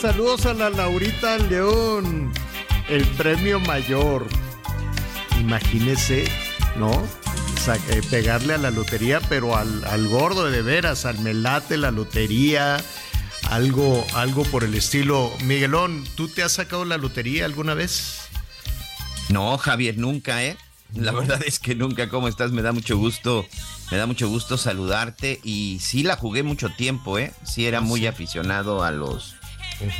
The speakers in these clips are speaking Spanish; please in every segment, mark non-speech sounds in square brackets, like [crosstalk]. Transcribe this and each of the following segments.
saludos a la Laurita León. El premio mayor. Imagínese, ¿no? Eh, pegarle a la lotería, pero al, al gordo de veras, al melate, la lotería, algo, algo por el estilo. Miguelón, ¿tú te has sacado la lotería alguna vez? No, Javier, nunca, ¿eh? La verdad es que nunca. ¿Cómo estás? Me da mucho gusto, me da mucho gusto saludarte. Y sí la jugué mucho tiempo, ¿eh? Sí era muy aficionado a los,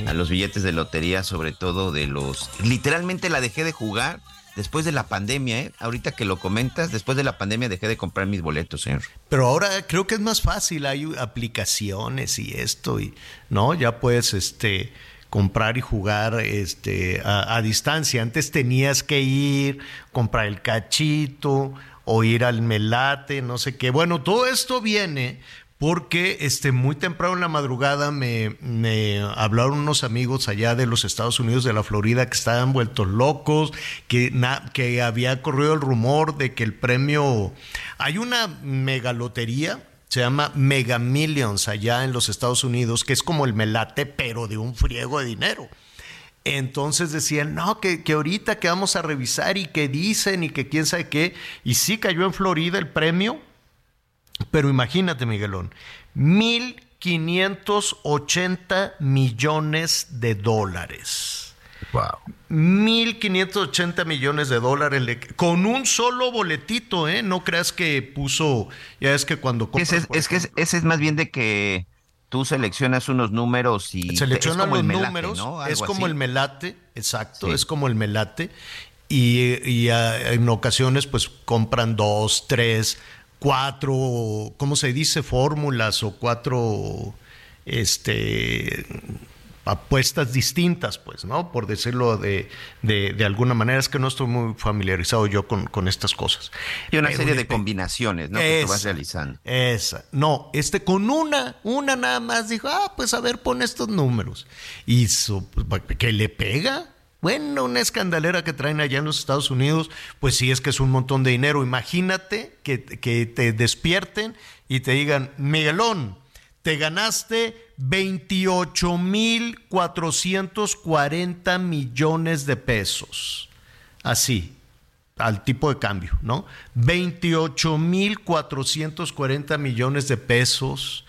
a los billetes de lotería, sobre todo de los. Literalmente la dejé de jugar después de la pandemia, ¿eh? Ahorita que lo comentas, después de la pandemia dejé de comprar mis boletos, señor. Pero ahora creo que es más fácil, hay aplicaciones y esto, y no, ya puedes este comprar y jugar este a, a distancia. Antes tenías que ir, comprar el cachito o ir al melate, no sé qué. Bueno, todo esto viene porque este, muy temprano en la madrugada me, me hablaron unos amigos allá de los Estados Unidos, de la Florida, que estaban vueltos locos, que, que había corrido el rumor de que el premio... Hay una megalotería, se llama Mega Millions allá en los Estados Unidos, que es como el melate, pero de un friego de dinero. Entonces decían, no, que, que ahorita que vamos a revisar y que dicen y que quién sabe qué. Y sí cayó en Florida el premio, pero imagínate, Miguelón, 1.580 millones de dólares. Wow. 1.580 millones de dólares le- con un solo boletito, ¿eh? No creas que puso, ya es que cuando es, compras, es que es- ese es más bien de que tú seleccionas unos números y. selecciona los melate, números, ¿no? es como así. el melate, exacto, Sí. es como el melate. Y, y, en ocasiones, pues compran dos, tres, cuatro, ¿cómo se dice? Fórmulas o cuatro, este, apuestas distintas, pues, ¿no? Por decirlo de, de, de alguna manera. Es que no estoy muy familiarizado yo con, con estas cosas. Y una Pero serie de combinaciones, ¿no? Que tú vas realizando. Esa. No, este con una, una nada más dijo, ah, pues a ver, pon estos números. Y su- pues, que le pega. Bueno, una escandalera que traen allá en los Estados Unidos, pues sí es que es un montón de dinero. Imagínate que, que te despierten y te digan, Miguelón, te ganaste 28.440 millones de pesos. Así, al tipo de cambio, ¿no? 28.440 millones de pesos.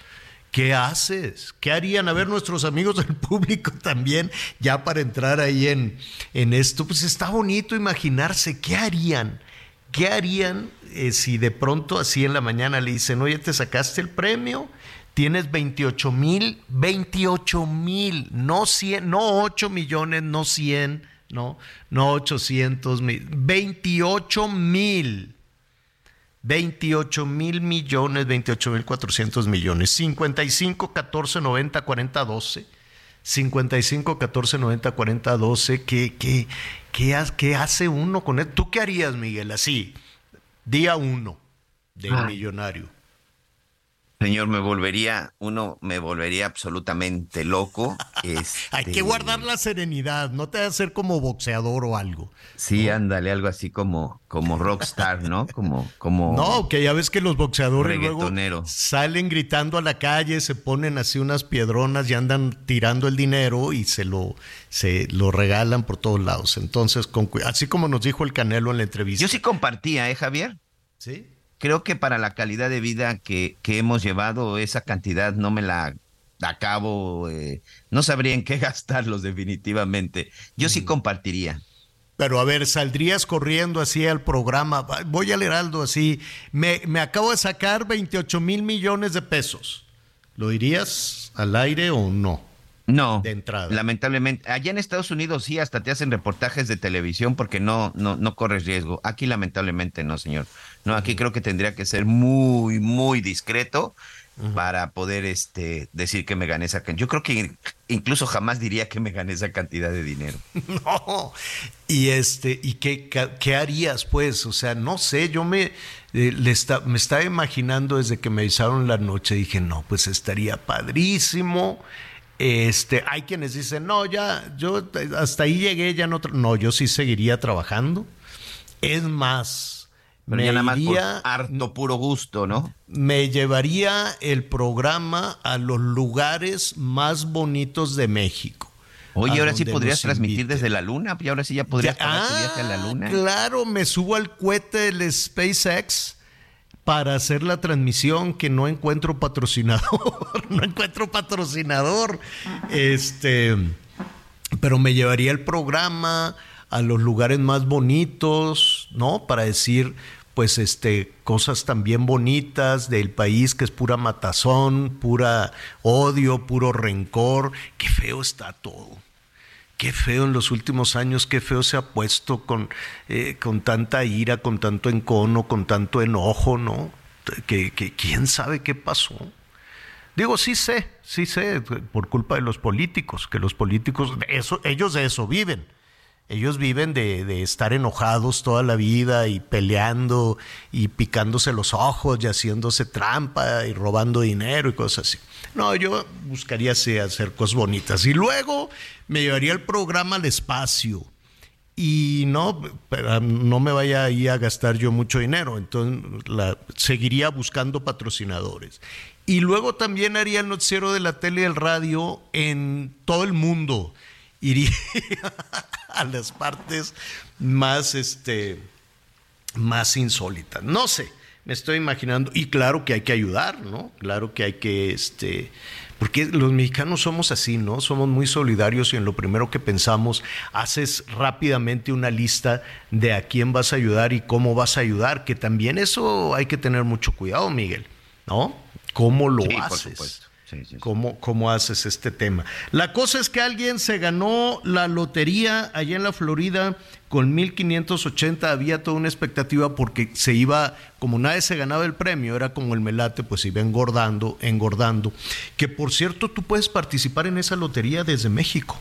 ¿Qué haces? ¿Qué harían? A ver, nuestros amigos del [laughs] público también, ya para entrar ahí en, en esto, pues está bonito imaginarse, ¿qué harían? ¿Qué harían eh, si de pronto así en la mañana le dicen, oye, te sacaste el premio? Tienes 28 mil, 28 mil, no 100, no 8 millones, no 100, no, no 800 mil, 28 mil. 28 mil millones, 28 mil 400 millones. 55, 14, 90, 40, 12. 55, 14, 90, 40, 12. ¿Qué, qué, qué, qué hace uno con esto? ¿Tú qué harías, Miguel? Así, día uno del Ah. millonario. Señor, me volvería, uno me volvería absolutamente loco. [laughs] Hay que Este, guardar la serenidad, no te vas a hacer como boxeador o algo. Sí, ándale, algo así como, como rockstar, ¿no? Como, como. No, que ya ves que los boxeadores luego salen gritando a la calle, se ponen así unas piedronas y andan tirando el dinero y se lo, se lo regalan por todos lados. Entonces, con, así como nos dijo el Canelo en la entrevista. Yo sí compartía, ¿eh, Javier? ¿Sí? Creo que para la calidad de vida que, que hemos llevado, esa cantidad no me la acabo, eh, no sabría en qué [laughs] gastarlos definitivamente. Yo sí compartiría. Pero a ver, saldrías corriendo así al programa. Voy al Heraldo así. Me, me acabo de sacar 28 mil millones de pesos. ¿Lo dirías al aire o no? No, De entrada. lamentablemente. Allá en Estados Unidos sí, hasta te hacen reportajes de televisión porque no, no, no corres riesgo. Aquí lamentablemente no, señor. No, aquí creo que tendría que ser muy, muy discreto para poder este, decir que me gané esa cantidad. Yo creo que incluso jamás diría que me gané esa cantidad de dinero. [laughs] No. Y este, ¿y qué, qué harías, pues? O sea, no sé, yo me, eh, le está- me estaba imaginando desde que me avisaron la noche, dije, no, pues estaría padrísimo. Este, hay quienes dicen, no, ya, yo hasta ahí llegué, ya no. tra-". No, yo sí seguiría trabajando. Es más, Pero me ya nada más por iría- harto puro gusto, ¿no? me llevaría el programa a los lugares más bonitos de México. Oye, ahora sí podrías transmitir desde la luna, y ahora sí ya podrías Ya- pagar tu ah, viaje a la luna. Claro, me subo al cohete del SpaceX para hacer la transmisión que no encuentro patrocinador, [laughs] no encuentro patrocinador. Este, pero me llevaría el programa a los lugares más bonitos, ¿no? Para decir pues este cosas también bonitas del país que es pura matazón, pura odio, puro rencor, qué feo está todo. Qué feo en los últimos años, qué feo se ha puesto con, eh, con tanta ira, con tanto encono, con tanto enojo, ¿no? Que, que quién sabe qué pasó. Digo, sí sé, sí sé, por culpa de los políticos, que los políticos, eso, ellos de eso viven. Ellos viven de, estar enojados toda la vida y peleando y picándose los ojos y haciéndose trampa y robando dinero y cosas así. No, yo buscaría hacer cosas bonitas. Y luego me llevaría el programa al espacio. Y no, no me vaya ahí a gastar yo mucho dinero. Entonces seguiría buscando patrocinadores. Y luego también haría el noticiero de la tele y el radio en todo el mundo. Iría [laughs] [laughs] a las partes más, este, más insólitas. No sé, me estoy imaginando. Y claro que hay que ayudar, ¿no? Claro que hay que, este, porque los mexicanos somos así, ¿no? Somos muy solidarios y en lo primero que pensamos, haces rápidamente una lista de a quién vas a ayudar y cómo vas a ayudar, que también eso hay que tener mucho cuidado, Miguel, ¿no? ¿Cómo lo Sí, por haces? supuesto. Sí, sí, sí. ¿Cómo, ¿Cómo haces este tema? La cosa es que alguien se ganó la lotería allá en la Florida con 1580. Había toda una expectativa porque se iba, como nadie se ganaba el premio, era como el melate, pues iba engordando, engordando. Que por cierto, tú puedes participar en esa lotería desde México.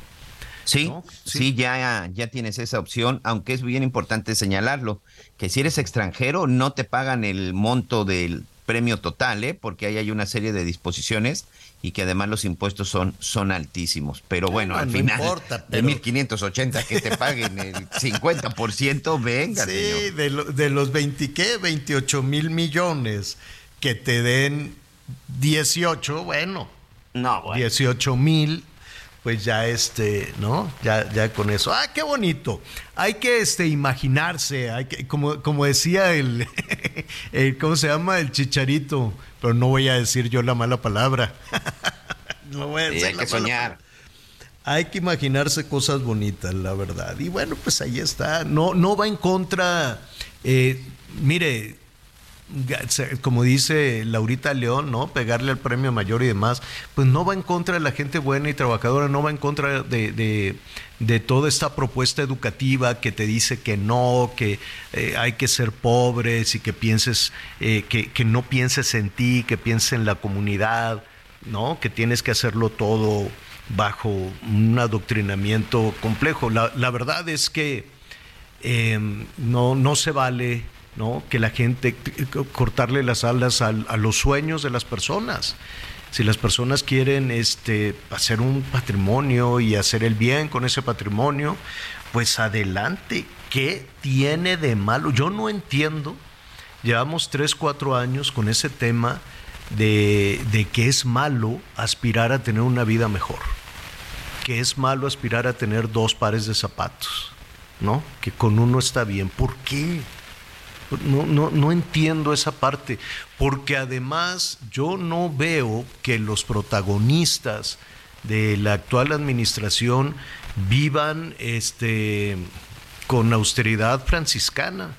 Sí, ¿no? sí, Sí. ya, ya tienes esa opción, aunque es bien importante señalarlo, que si eres extranjero no te pagan el monto del premio total, ¿eh? porque ahí hay una serie de disposiciones y que además los impuestos son, son altísimos. Pero bueno, no al final importa, de pero- 1.580 que te paguen el [laughs] 50%, venga, Sí, señor. de, lo- de los 20, ¿qué? 28 mil millones que te den 18, bueno, No, bueno. 18 mil, pues ya este, ¿no? Ya, ya con eso. Ah, qué bonito. Hay que este, imaginarse, hay que, como, como decía el, [laughs] el, ¿cómo se llama? El chicharito, pero no voy a decir yo la mala palabra. [laughs] no voy a Sí, decir hay la que mala soñar. hay que imaginarse cosas bonitas, la verdad. Y bueno, pues ahí está. No, no va en contra. eh, mire, como dice Laurita León, ¿no? Pegarle al premio mayor y demás, pues no va en contra de la gente buena y trabajadora, no va en contra de, de- toda esta propuesta educativa que te dice que no, que eh, hay que ser pobres y que pienses, eh, que, que no pienses en ti, que pienses en la comunidad, ¿no? Que tienes que hacerlo todo bajo un adoctrinamiento complejo. La, la verdad es que eh, no, no se vale ¿no? Que la gente, cortarle las alas a, a los sueños de las personas. Si las personas quieren este, hacer un patrimonio y hacer el bien con ese patrimonio, pues adelante. ¿Qué tiene de malo? Yo no entiendo. Llevamos tres, cuatro años con ese tema de, de que es malo aspirar a tener una vida mejor. Que es malo aspirar a tener dos pares de zapatos. ¿No? Que con uno está bien. ¿Por qué? No, no, no, entiendo esa parte, porque además yo no veo que los protagonistas de la actual administración vivan este, con austeridad franciscana.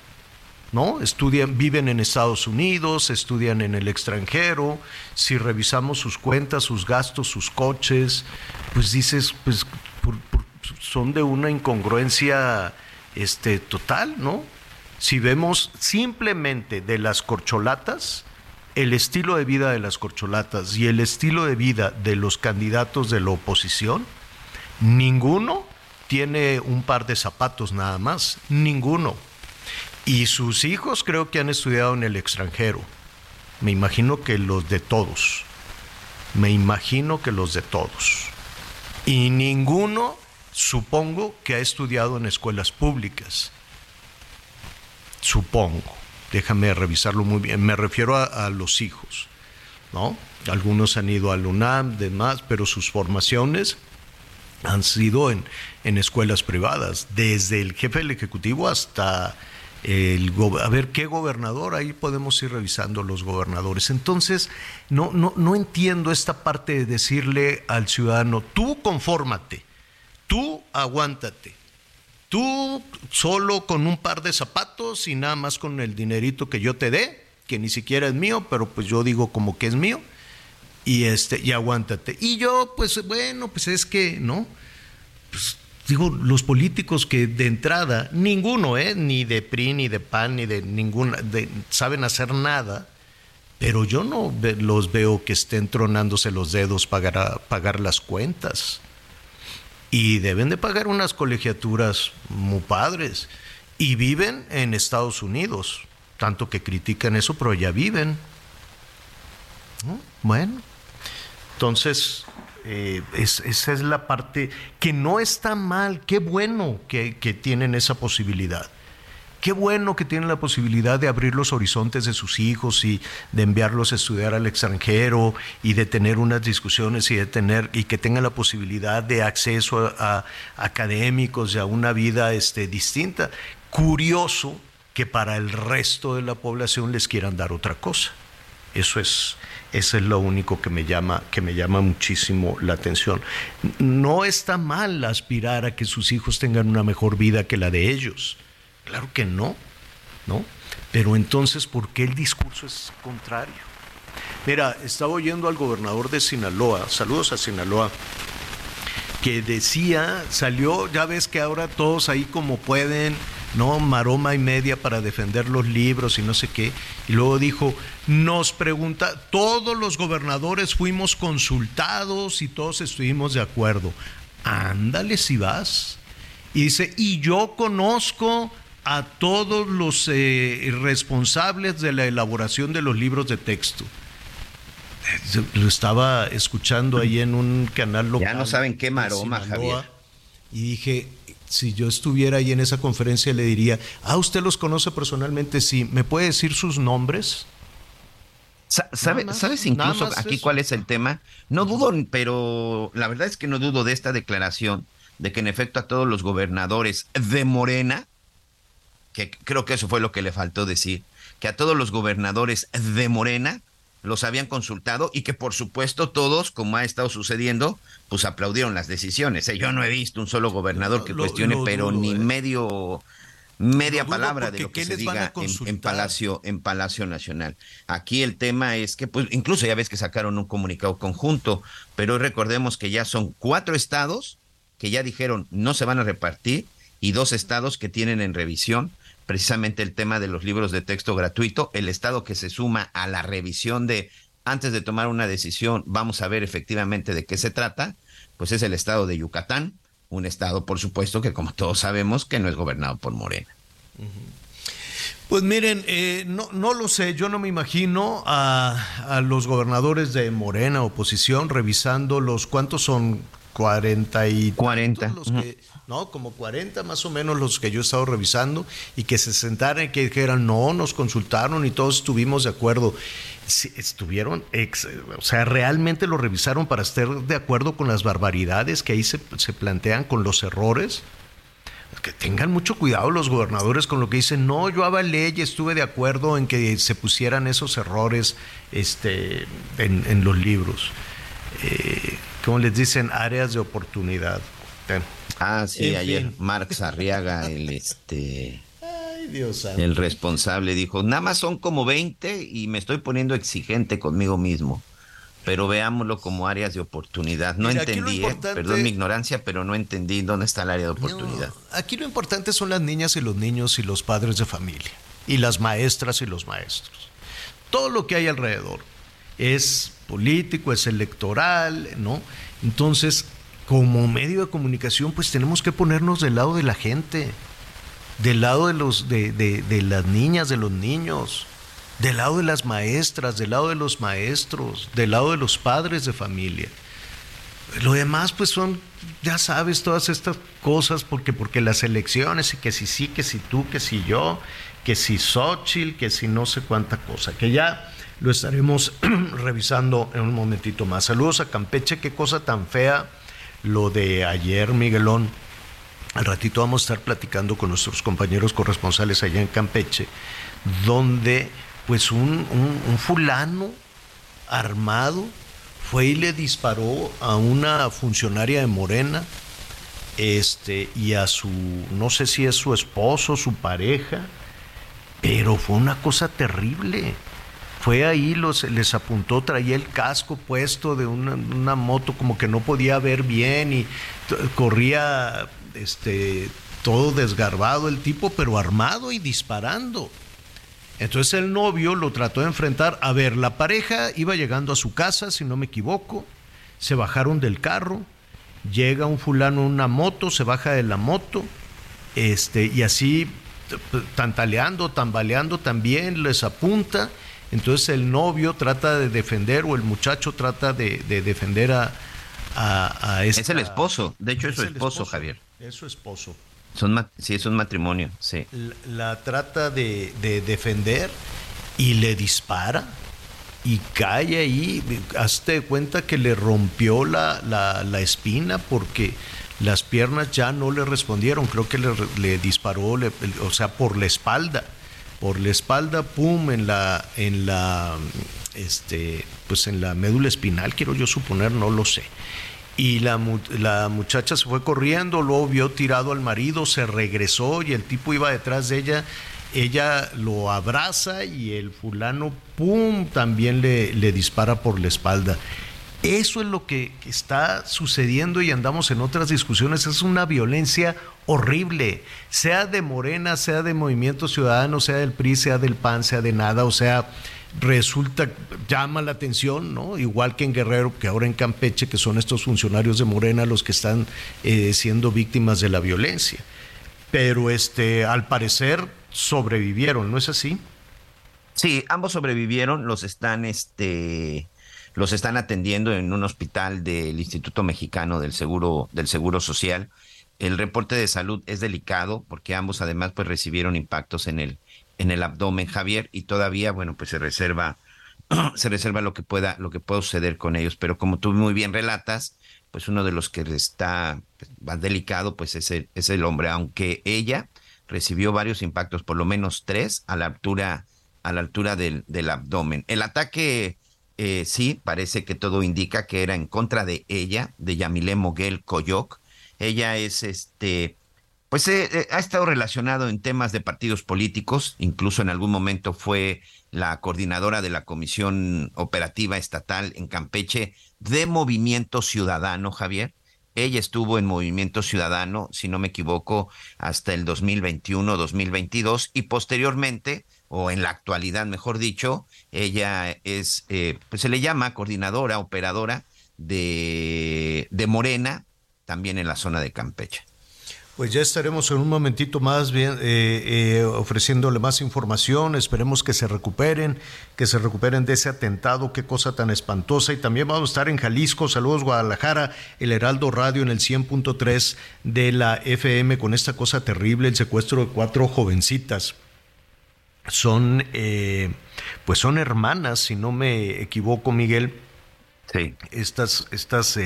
¿No? Estudian, viven en Estados Unidos, estudian en el extranjero. Si revisamos sus cuentas, sus gastos, sus coches, pues dices, pues por, son de una incongruencia este, total, ¿no? Si vemos simplemente de las corcholatas, el estilo de vida de las corcholatas y el estilo de vida de los candidatos de la oposición, ninguno tiene un par de zapatos nada más, ninguno. Y sus hijos creo que han estudiado en el extranjero. Me imagino que los de todos. Me imagino que los de todos. Y ninguno, supongo, que ha estudiado en escuelas públicas. Supongo. Déjame revisarlo muy bien. Me refiero a, los hijos, ¿no? Algunos han ido al UNAM, demás, pero sus formaciones han sido en, en escuelas privadas, desde el jefe del Ejecutivo hasta el a ver qué gobernador, ahí podemos ir revisando los gobernadores. Entonces, no, no, no entiendo esta parte de decirle al ciudadano, tú confórmate, tú aguántate, tú solo con un par de zapatos y nada más con el dinerito que yo te dé, que ni siquiera es mío, pero pues yo digo como que es mío, y este, y aguántate. Y yo, pues bueno, pues es que, ¿no? Pues digo, los políticos que de entrada, ninguno, ¿eh? ni de PRI, ni de PAN, ni de ninguna, de, saben hacer nada, pero yo no los veo que estén tronándose los dedos para pagar las cuentas. Y deben de pagar unas colegiaturas muy padres. Y viven en Estados Unidos, tanto que critican eso, pero ya viven. ¿No? Bueno, entonces, eh, es, esa es la parte que no está mal, qué bueno que, tienen esa posibilidad. Qué bueno que tienen la posibilidad de abrir los horizontes de sus hijos y de enviarlos a estudiar al extranjero y de tener unas discusiones y de tener y que tengan la posibilidad de acceso a, académicos y a una vida este, distinta. Curioso que para el resto de la población les quieran dar otra cosa. Eso es, eso es lo único que me llama, que me llama muchísimo la atención. No está mal aspirar a que sus hijos tengan una mejor vida que la de ellos. Claro que no, ¿no? Pero entonces, ¿por qué el discurso es contrario? Mira, estaba oyendo al gobernador de Sinaloa, saludos a Sinaloa, que decía, salió, ya ves que ahora todos ahí como pueden, no maroma y media para defender los libros y no sé qué. Y luego dijo, nos pregunta, todos los gobernadores fuimos consultados y todos estuvimos de acuerdo. Ándale si vas. Y dice, y yo conozco a todos los eh, responsables de la elaboración de los libros de texto. Lo estaba escuchando ahí en un canal local. Ya no saben qué maroma, Javier. Y dije, si yo estuviera ahí en esa conferencia, le diría, ah, ¿usted los conoce personalmente? Sí, ¿me puede decir sus nombres? ¿Sabe, más, ¿Sabes incluso aquí eso. cuál es el tema? No dudo, pero la verdad es que no dudo de esta declaración de que en efecto a todos los gobernadores de Morena, que creo que eso fue lo que le faltó decir, que a todos los gobernadores de Morena los habían consultado y que por supuesto todos, como ha estado sucediendo, pues aplaudieron las decisiones. ¿eh? Yo no he visto un solo gobernador que lo, cuestione, lo pero dudo, ni eh. medio media palabra de lo que se diga en, en, Palacio en Palacio Nacional. Aquí el tema es que pues incluso ya ves que sacaron un comunicado conjunto, pero recordemos que ya son cuatro estados que ya dijeron no se van a repartir y dos estados que tienen en revisión precisamente el tema de los libros de texto gratuito, el estado que se suma a la revisión de antes de tomar una decisión, vamos a ver efectivamente de qué se trata, pues es el estado de Yucatán, un estado, por supuesto, que como todos sabemos, que no es gobernado por Morena. Pues miren, eh, no, no lo sé, yo no me imagino a, a los gobernadores de Morena, oposición, revisando los, ¿cuántos son? 40 y 40. Los que, no, como 40 más o menos los que yo he estado revisando y que se sentaran y que dijeran, no, nos consultaron y todos estuvimos de acuerdo. Estuvieron, o sea, realmente lo revisaron para estar de acuerdo con las barbaridades que ahí se, plantean, con los errores que tengan mucho cuidado los gobernadores con lo que dicen, no, yo avalé y estuve de acuerdo en que se pusieran esos errores este, en, los libros. Eh, como les dicen, áreas de oportunidad. Ah, sí, En ayer fin. Marx Arriaga, el este Ay, Dios santo. el responsable dijo, nada más son como 20 y me estoy poniendo exigente conmigo mismo. Pero veámoslo como áreas de oportunidad. No Mira, entendí, ¿eh? perdón mi ignorancia, pero no entendí dónde está el área de oportunidad. No, aquí lo importante son las niñas y los niños y los padres de familia, y las maestras y los maestros. Todo lo que hay alrededor es político, es electoral, ¿no? Entonces, como medio de comunicación, pues tenemos que ponernos del lado de la gente, del lado de, los, de, de- de las niñas, de los niños, del lado de las maestras, del lado de los maestros, del lado de los padres de familia. Lo demás, pues son, ya sabes, todas estas cosas, porque, porque las elecciones, y que si sí, que si tú, que si yo, que si Xochitl, que si no sé cuánta cosa, que ya lo estaremos [clears throat] revisando en un momentito más. Saludos a Campeche, qué cosa tan fea lo de ayer, Miguelón. Al ratito vamos a estar platicando con nuestros compañeros corresponsales allá en Campeche, donde pues un, fulano armado fue y le disparó a una funcionaria de Morena este, y a su, no sé si es su esposo, su pareja, pero fue una cosa terrible. Fue ahí, los, les apuntó, traía el casco puesto de una, una moto como que no podía ver bien y corría este, todo desgarbado el tipo, pero armado y disparando. Entonces el novio lo trató de enfrentar. A ver, la pareja iba llegando a su casa, si no me equivoco, se bajaron del carro, llega un fulano en una moto, se baja de la moto, este, y así tantaleando, tambaleando también, les apunta. Entonces el novio trata de defender, o el muchacho trata de, de defender a, a, a Es el esposo, de hecho es, su esposo, Javier. Es su esposo Son sí, es un matrimonio, sí. la, la trata de, de defender y le dispara y cae ahí. Hazte cuenta que le rompió la, la- la espina porque las piernas ya no le respondieron. Creo que le, le disparó, le- o sea, por la espalda. Por la espalda, pum, en la, en la, este, pues en la médula espinal, quiero yo suponer, no lo sé. Y la, mu- la muchacha se fue corriendo, luego vio tirado al marido, se regresó y el tipo iba detrás de ella. Ella lo abraza y el fulano, ¡pum!, también le, le dispara por la espalda. Eso es lo que está sucediendo y andamos en otras discusiones. Es una violencia horrible, sea de Morena, sea de Movimiento Ciudadano, sea del PRI, sea del PAN, sea de nada. O sea, resulta, llama la atención, ¿no? Igual que en Guerrero, que ahora en Campeche, que son estos funcionarios de Morena los que están eh, siendo víctimas de la violencia. Pero este, al parecer sobrevivieron, ¿no es así? Sí, ambos sobrevivieron, los están, este, los están atendiendo en un hospital del Instituto Mexicano del Seguro, del Seguro Social. El reporte de salud es delicado porque ambos además pues recibieron impactos en el, en el abdomen, Javier, y todavía, bueno, pues se reserva, [clears throat] se reserva lo que pueda, lo que pueda suceder con ellos. Pero como tú muy bien relatas, pues uno de los que está pues, más delicado, pues es el, es el hombre, aunque ella recibió varios impactos, por lo menos tres, a la altura, a la altura del, del abdomen. El ataque, eh, sí, parece que todo indica que era en contra de ella, de Yamile Moguel Coyoc. Ella es este, pues eh, eh, ha estado relacionado en temas de partidos políticos, incluso en algún momento fue la coordinadora de la Comisión Operativa Estatal en Campeche de Movimiento Ciudadano, Javier. Ella estuvo en Movimiento Ciudadano, si no me equivoco, hasta el 2021-2022 y posteriormente, o en la actualidad, mejor dicho, ella es, eh, pues se le llama coordinadora, operadora de, de Morena, también en la zona de Campeche. Pues ya estaremos en un momentito más bien eh, eh, ofreciéndole más información. Esperemos que se recuperen, que se recuperen de ese atentado. Qué cosa tan espantosa. Y también vamos a estar en Jalisco. Saludos Guadalajara, el Heraldo Radio en el 100.3 de la FM con esta cosa terrible, el secuestro de cuatro jovencitas. Son, eh, pues son hermanas, si no me equivoco, Miguel. Sí. Estas, estas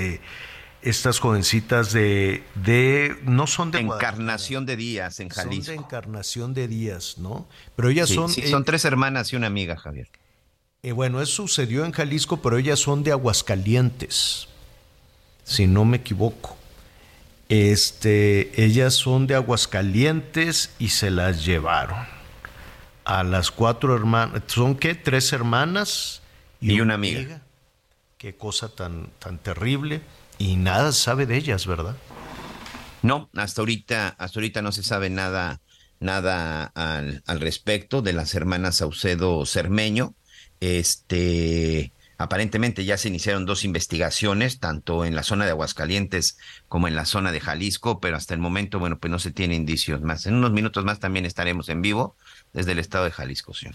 estas jovencitas de, de no son de Encarnación de Díaz en Jalisco. Son de Encarnación de Díaz, ¿no? Pero ellas son... Sí, son tres hermanas y una amiga, Javier. Eh, bueno, eso sucedió en Jalisco, pero ellas son de Aguascalientes, si no me equivoco. Este, ellas son de Aguascalientes y se las llevaron a las cuatro hermanas. ¿Son qué? Tres hermanas y, una, amiga. Qué cosa tan, tan terrible y nada sabe de ellas, ¿verdad? No, hasta ahorita, hasta ahorita no se sabe nada, nada al, al respecto de las hermanas Saucedo Cermeño. Este, aparentemente ya se iniciaron dos investigaciones, tanto en la zona de Aguascalientes como en la zona de Jalisco, pero hasta el momento, bueno, pues no se tiene indicios más. En unos minutos más también estaremos en vivo desde el estado de Jalisco. ¿sí?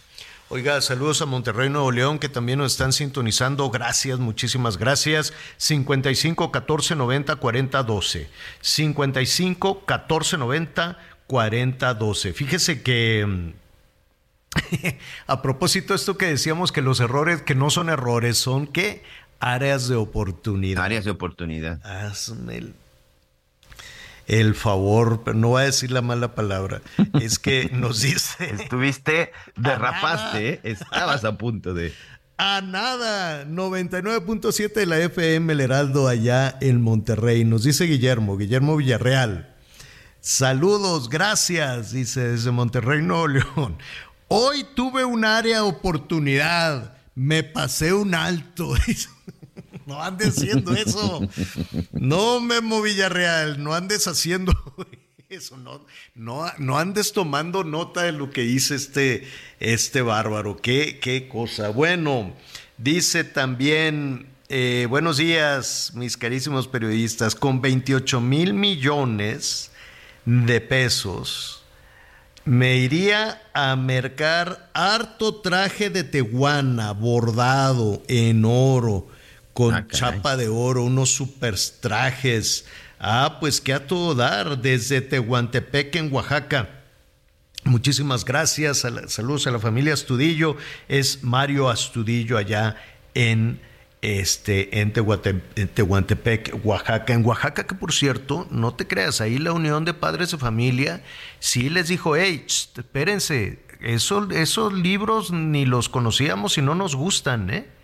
Oiga, saludos a Monterrey, Nuevo León, que también nos están sintonizando. Gracias, muchísimas gracias. 55 14 90 40 12. 55 14 90 40 12. Fíjese que. Mm, [laughs] a propósito esto que decíamos que los errores, que no son errores, son que áreas de oportunidad. Áreas de oportunidad. Hazme el el favor, pero no voy a decir la mala palabra, [laughs] es que nos dice... Estuviste, derrapaste, estabas a punto de... A nada, 99.7 de la FM, el Heraldo, allá en Monterrey. Nos dice Guillermo, Guillermo Villarreal. Saludos, gracias, dice desde Monterrey, Nuevo León. Hoy tuve un área oportunidad, me pasé un alto. [laughs] No andes haciendo eso. No, Memo Villarreal, no andes haciendo [laughs] eso. No, no, andes tomando nota de lo que dice este, este bárbaro. Qué, qué cosa. Bueno, dice también, eh, buenos días, mis carísimos periodistas, con 28 mil millones de pesos. Me iría a mercar harto traje de tehuana bordado en oro con ah, chapa de oro, unos super trajes. Ah, pues que a todo dar desde Tehuantepec en Oaxaca. Muchísimas gracias. saludos a la familia Astudillo. Es Mario Astudillo allá en este en, Tehuantepec, Oaxaca. En Oaxaca, que por cierto, no te creas, ahí la Unión de Padres de Familia sí les dijo, hey, espérense, esos libros ni los conocíamos y no nos gustan, ¿eh?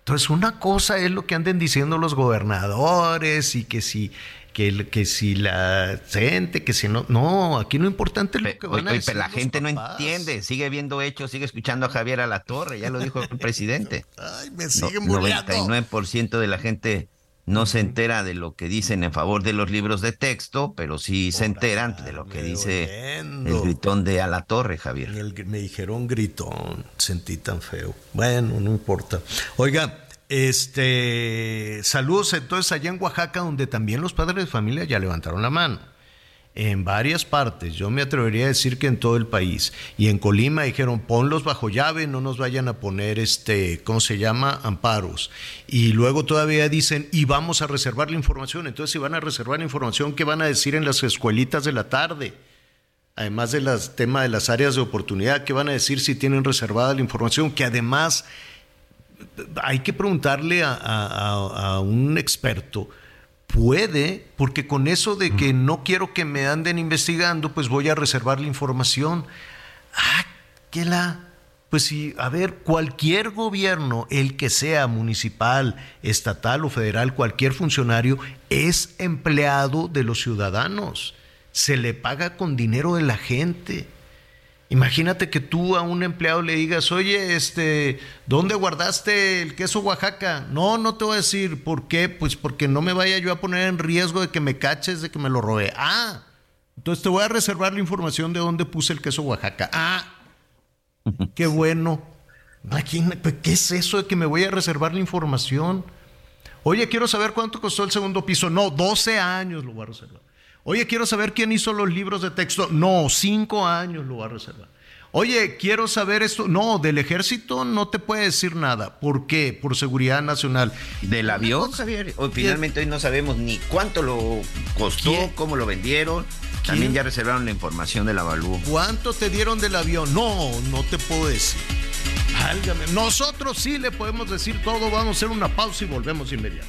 Entonces, una cosa es lo que anden diciendo los gobernadores y que si que, que si la gente, que si no, no, aquí lo importante es lo que van a decir. Pero la gente no entiende, sigue viendo hechos, sigue escuchando a Javier a la Torre, ya lo dijo el [laughs] presidente. Ay, me siguen no, 99% de la gente no se entera de lo que dicen en favor de los libros de texto, pero sí se enteran de lo que dice el gritón de a la torre, Javier. me dijeron gritón, sentí tan feo. Bueno, no importa. Oiga, este, saludos entonces allá en Oaxaca, donde también los padres de familia ya levantaron la mano en varias partes, yo me atrevería a decir que en todo el país. Y en Colima dijeron, ponlos bajo llave, no nos vayan a poner este, ¿cómo se llama? Amparos. Y luego todavía dicen, y vamos a reservar la información. Entonces, si van a reservar la información, ¿qué van a decir en las escuelitas de la tarde? Además del tema de las áreas de oportunidad, ¿qué van a decir si tienen reservada la información? Que además hay que preguntarle a un experto puede, porque con eso de que no quiero que me anden investigando, pues voy a reservar la información. Ah, que la... Pues sí, a ver, cualquier gobierno, el que sea municipal, estatal o federal, cualquier funcionario, es empleado de los ciudadanos. Se le paga con dinero de la gente. Imagínate que tú a un empleado le digas, oye, este, ¿dónde guardaste el queso Oaxaca? No, no te voy a decir. ¿Por qué? Pues porque no me vaya yo a poner en riesgo de que me caches, de que me lo robe. Ah, entonces te voy a reservar la información de dónde puse el queso Oaxaca. Ah, [laughs] qué bueno. Imagínate, ¿qué es eso de que me voy a reservar la información? Oye, quiero saber cuánto costó el segundo piso. No, 12 años lo voy a reservar. Oye, quiero saber quién hizo los libros de texto. No, cinco años lo va a reservar. Oye, quiero saber esto. No, del ejército no te puede decir nada. ¿Por qué? Por seguridad nacional. ¿Del avión, Javier? Hoy, finalmente hoy no sabemos ni cuánto lo costó, ¿Quién? cómo lo vendieron. También ya reservaron la información del avalúo. ¿Cuánto te dieron del avión? No, no te puedo decir. Válgame. Nosotros sí le podemos decir todo. Vamos a hacer una pausa y volvemos inmediato.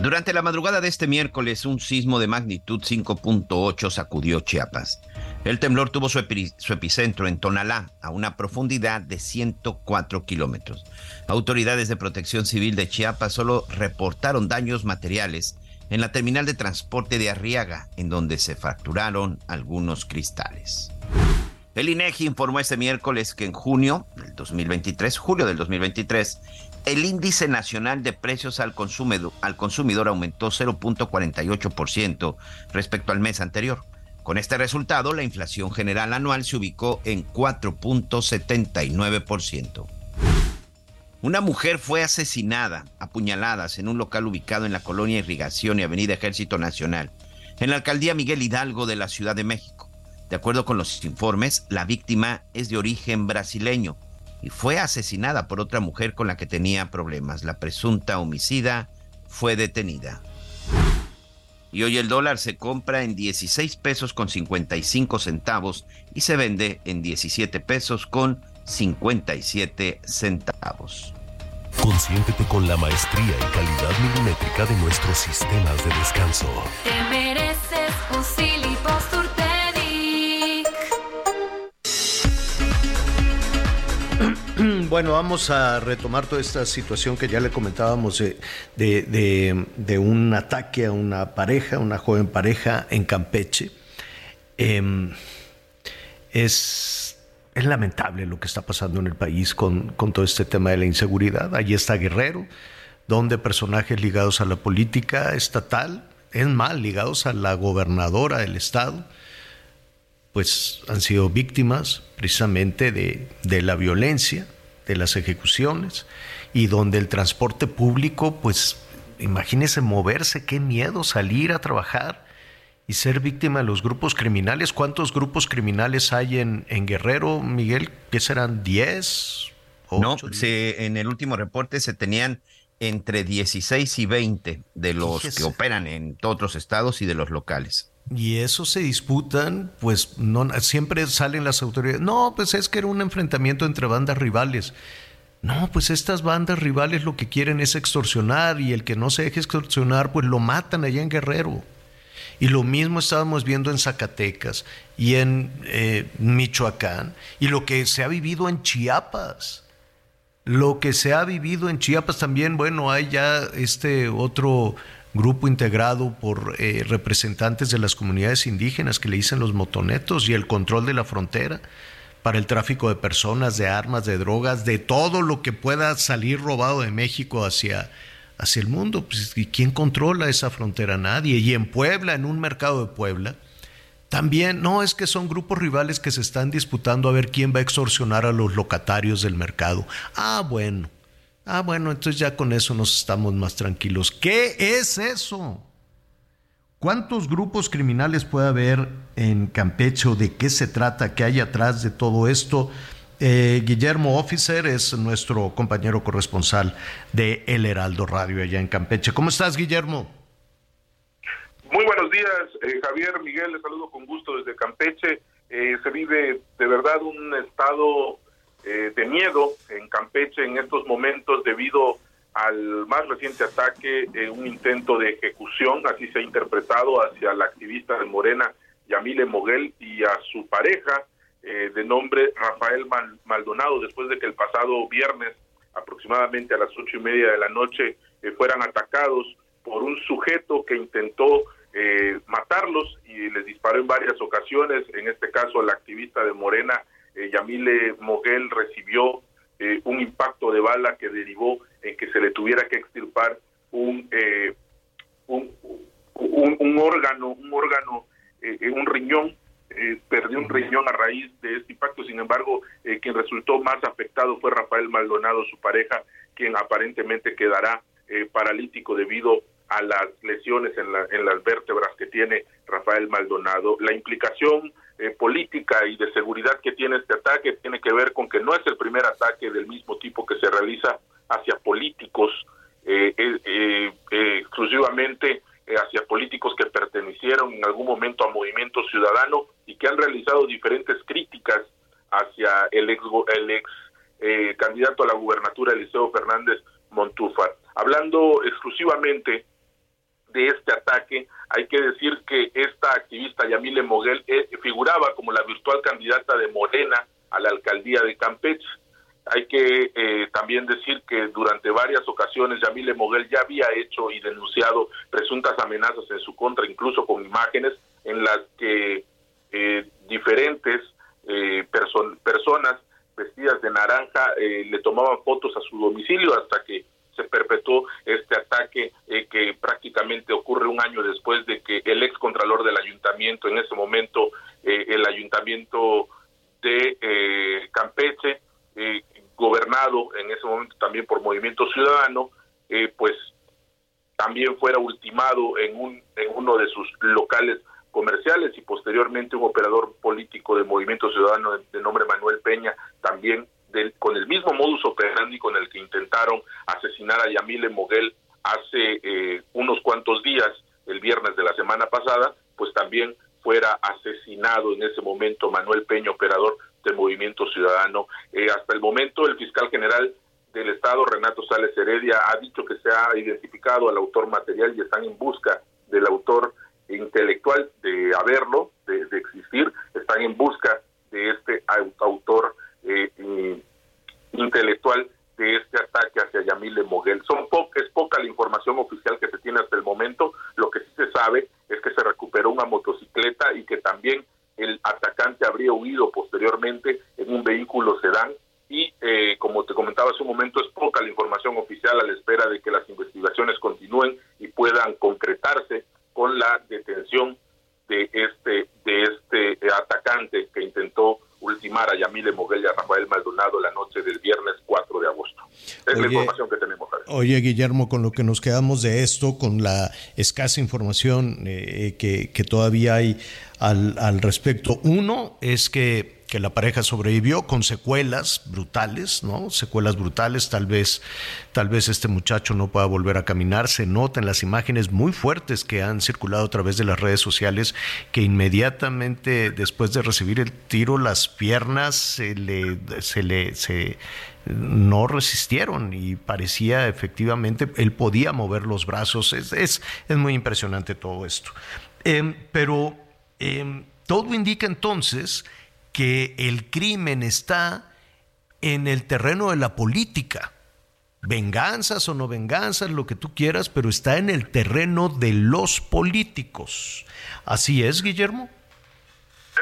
Durante la madrugada de este miércoles, un sismo de magnitud 5.8 sacudió Chiapas. El temblor tuvo su, epi- su epicentro en Tonalá, a una profundidad de 104 kilómetros. Autoridades de protección civil de Chiapas solo reportaron daños materiales en la terminal de transporte de Arriaga, en donde se fracturaron algunos cristales. El INEGI informó este miércoles que en junio del 2023, julio del 2023, el índice nacional de precios al consumidor, aumentó 0.48% respecto al mes anterior. Con este resultado, la inflación general anual se ubicó en 4.79%. Una mujer fue asesinada a puñaladas en un local ubicado en la colonia Irrigación y Avenida Ejército Nacional, en la alcaldía Miguel Hidalgo de la Ciudad de México. De acuerdo con los informes, la víctima es de origen brasileño y fue asesinada por otra mujer con la que tenía problemas. La presunta homicida fue detenida. Y hoy el dólar se compra en 16 pesos con 55 centavos y se vende en 17 pesos con 57 centavos. Consiéntete con la maestría y calidad milimétrica de nuestros sistemas de descanso. Te mereces un Bueno, vamos a retomar toda esta situación que ya le comentábamos de, un ataque a una pareja, una joven pareja en Campeche. Em, es, lamentable lo que está pasando en el país con, todo este tema de la inseguridad. Allí está Guerrero, donde personajes ligados a la política estatal, es más, ligados a la gobernadora del estado, pues han sido víctimas precisamente de la violencia, de las ejecuciones, y donde el transporte público, pues imagínese moverse, qué miedo salir a trabajar y ser víctima de los grupos criminales. ¿Cuántos grupos criminales hay en, en Guerrero, Miguel? ¿Qué serán? ¿10? No, se, en el último reporte se tenían entre 16 y 20 de los Fíjese. que operan en todos los estados y de los locales. Y eso se disputan, pues no, siempre salen las autoridades. No, pues es que era un enfrentamiento entre bandas rivales. No, pues estas bandas rivales lo que quieren es extorsionar y el que no se deje extorsionar, pues lo matan allá en Guerrero. Y lo mismo estábamos viendo en Zacatecas y en eh, Michoacán y lo que se ha vivido en Chiapas. Lo que se ha vivido en Chiapas también, bueno, hay ya este otro grupo integrado por eh, representantes de las comunidades indígenas que le dicen los motonetos y el control de la frontera para el tráfico de personas, de armas, de drogas, de todo lo que pueda salir robado de México hacia, hacia el mundo. Pues, ¿Y quién controla esa frontera? Nadie. Y en Puebla, en un mercado de Puebla, también, no, es que son grupos rivales que se están disputando a ver quién va a extorsionar a los locatarios del mercado. Ah, bueno. Ah, bueno, entonces ya con eso nos estamos más tranquilos. ¿Qué es eso? ¿Cuántos grupos criminales puede haber en Campeche o de qué se trata, qué hay atrás de todo esto? Eh, Guillermo Officer es nuestro compañero corresponsal de El Heraldo Radio allá en Campeche. ¿Cómo estás, Guillermo? Muy buenos días, eh, Javier Miguel, les saludo con gusto desde Campeche. Eh, se vive de verdad un estado eh, de miedo en Campeche en estos momentos debido al más reciente ataque, eh, un intento de ejecución, así se ha interpretado, hacia la activista de Morena, Yamile Moguel, y a su pareja, eh, de nombre Rafael Maldonado, después de que el pasado viernes, aproximadamente a las ocho y media de la noche, eh, fueran atacados por un sujeto que intentó matarlos y les disparó en varias ocasiones. En este caso, la activista de Morena, Yamile Moguel, recibió un impacto de bala que derivó en que se le tuviera que extirpar un, eh, un, un, órgano, un órgano, eh, un riñón, eh, perdió un riñón a raíz de este impacto, sin embargo, quien resultó más afectado fue Rafael Maldonado, su pareja, quien aparentemente quedará paralítico debido a las lesiones en, la, en las vértebras que tiene Rafael Maldonado. La implicación política y de seguridad que tiene este ataque tiene que ver con que no es el primer ataque del mismo tipo que se realiza hacia políticos, eh, eh, eh, exclusivamente hacia políticos que pertenecieron en algún momento a Movimiento Ciudadano y que han realizado diferentes críticas hacia el ex, el ex candidato a la gubernatura Eliseo Fernández Montúfar. Hablando exclusivamente de este ataque, hay que decir que esta activista Yamile Moguel figuraba como la virtual candidata de Morena a la alcaldía de Campeche. Hay que eh, también decir que durante varias ocasiones Yamile Moguel ya había hecho y denunciado presuntas amenazas en su contra, incluso con imágenes en las que eh, diferentes eh, personas vestidas de naranja le tomaban fotos a su domicilio hasta que se perpetuó este ataque que prácticamente ocurre un año después de que el ex contralor del ayuntamiento, en ese momento el ayuntamiento de Campeche, gobernado en ese momento también por Movimiento Ciudadano, eh, pues también fuera ultimado en, un, en uno de sus locales comerciales y posteriormente un operador político de Movimiento Ciudadano de, nombre Manuel Peña, también del, con el mismo modus operandi con el que intentaron asesinar a Yamile Moguel hace eh, unos cuantos días, el viernes de la semana pasada, pues también fuera asesinado en ese momento Manuel Peña, operador del Movimiento Ciudadano. Eh, hasta el momento, el fiscal general del Estado, Renato Sales Heredia, ha dicho que se ha identificado al autor material y están en busca del autor intelectual de haberlo, de, existir, están en busca de este autor eh, intelectual de este ataque hacia Yamile Moguel. Son po es poca la información oficial que se tiene hasta el momento. Lo que sí se sabe es que se recuperó una motocicleta y que también el atacante habría huido posteriormente en un vehículo sedán y eh, como te comentaba hace un momento es poca la información oficial a la espera de que las investigaciones continúen y puedan concretarse con la detención de este de este atacante que intentó ultimar a Yamile Moguel y a Rafael Maldonado la noche del viernes 4 de agosto. Es la información que tenemos. Guillermo, con lo que nos quedamos de esto, con la escasa información eh, que, que, todavía hay al, al respecto. Uno es que que la pareja sobrevivió con secuelas brutales, ¿no? Secuelas brutales, tal vez, tal vez este muchacho no pueda volver a caminar. Se notan las imágenes muy fuertes que han circulado a través de las redes sociales, que inmediatamente después de recibir el tiro, las piernas se le, se le, se, no resistieron y parecía efectivamente, él podía mover los brazos. Es, es, es muy impresionante todo esto. Em, pero em, todo indica entonces que el crimen está en el terreno de la política. Venganzas o no venganzas, lo que tú quieras, pero está en el terreno de los políticos. ¿Así es, Guillermo?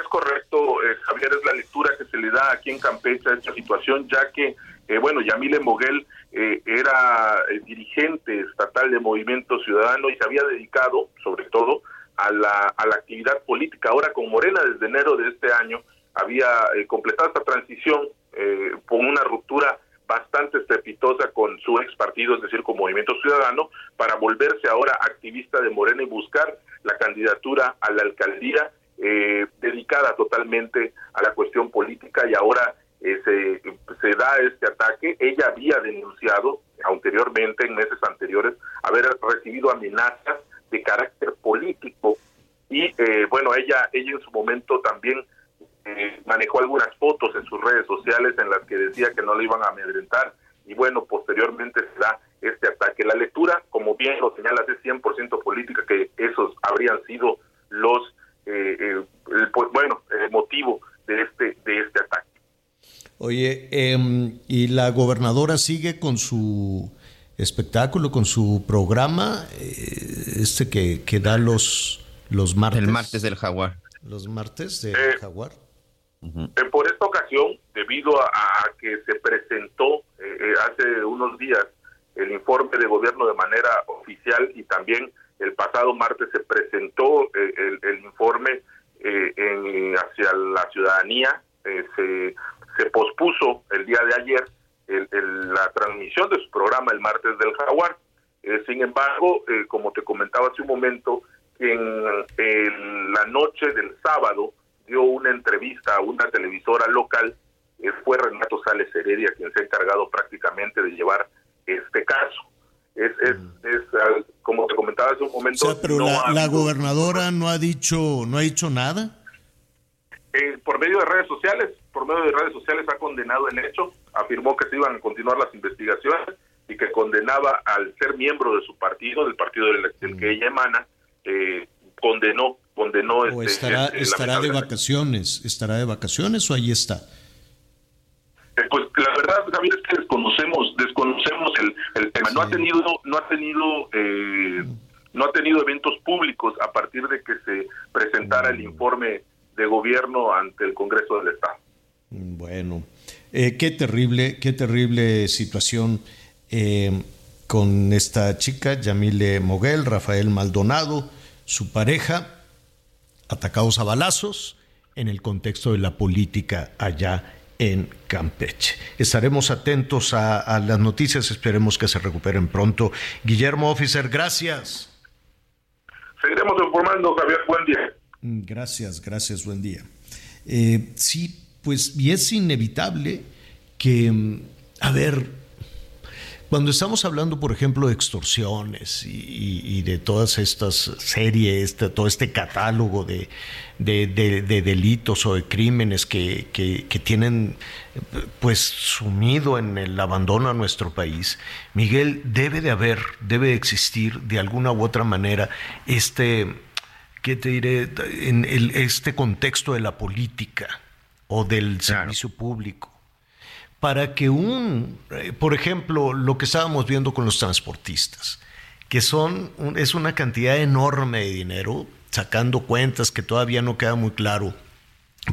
Es correcto, eh, Javier, es la lectura que se le da aquí en Campeche a esta situación, ya que, eh, bueno, Yamile Moguel eh, era dirigente estatal de Movimiento Ciudadano y se había dedicado, sobre todo, a la, a la actividad política. Ahora con Morena, desde enero de este año, había eh, completado esta transición eh, con una ruptura bastante estrepitosa con su ex partido, es decir, con Movimiento Ciudadano, para volverse ahora activista de Morena y buscar la candidatura a la alcaldía eh, dedicada totalmente a la cuestión política y ahora se, se da este ataque. Ella había denunciado anteriormente, en meses anteriores, haber recibido amenazas de carácter político y bueno, ella, ella en su momento también eh, manejó algunas fotos en sus redes sociales en las que decía que no le iban a amedrentar y bueno, posteriormente se da este ataque. La lectura, como bien lo señalas, es 100% política, que esos habrían sido los, eh, eh, el, pues, bueno, el motivo de este, de este ataque. Oye, em, ¿y la gobernadora sigue con su espectáculo, con su programa, eh, este que, que da los, los martes? El martes del jaguar. Los martes del Eh, Eh, por esta ocasión, debido a, que se presentó eh, eh, hace unos días el informe de gobierno de manera oficial y también el pasado martes se presentó eh, el, el informe eh, en- hacia la ciudadanía, se, se pospuso el día de ayer el- el- la transmisión de su programa el martes del jaguar. Sin embargo, como te comentaba hace un momento, en, en la noche del sábado dio una entrevista a una televisora local, eh, fue Renato Sales Heredia quien se ha encargado prácticamente de llevar este caso. Es, es, es, ah, como te comentaba hace un momento, O sea, pero no la, ha la habido- gobernadora no ha dicho, no ha dicho nada. eh, por medio de redes sociales, por medio de redes sociales ha condenado el hecho, afirmó que se iban a continuar las investigaciones y que condenaba al ser miembro de su partido, del partido del, del que ella emana, eh, condenó, condenó O este, estará, este estará de vacaciones, estará de vacaciones o ahí está. Eh, Pues la verdad, Javier, es que desconocemos, desconocemos el, el tema. No ha tenido, no ha tenido, eh, no ha tenido eventos públicos a partir de que se presentara el informe de gobierno ante el Congreso del Estado. Bueno, eh, qué terrible, qué terrible situación con esta chica, Yamile Moguel, Rafael Maldonado, su pareja, atacados a balazos en el contexto de la política allá en Campeche. Estaremos atentos a, a las noticias, esperemos que se recuperen pronto. Guillermo Officer, gracias. Seguiremos informando, Javier. Buen día. Mm, Gracias, gracias, buen día. Eh, sí, pues, y es inevitable que, mm, a ver, cuando estamos hablando, por ejemplo, de extorsiones y, y- y de todas estas series, este- todo este catálogo de, de- de- de delitos o de crímenes que, que- que tienen pues sumido en el abandono a nuestro país, Miguel, debe de haber, debe de existir de alguna u otra manera este, ¿qué te diré? En el- este contexto de la política o del servicio público para que un, eh, por ejemplo, lo que estábamos viendo con los transportistas, que son, es una cantidad enorme de dinero, sacando cuentas que todavía no queda muy claro,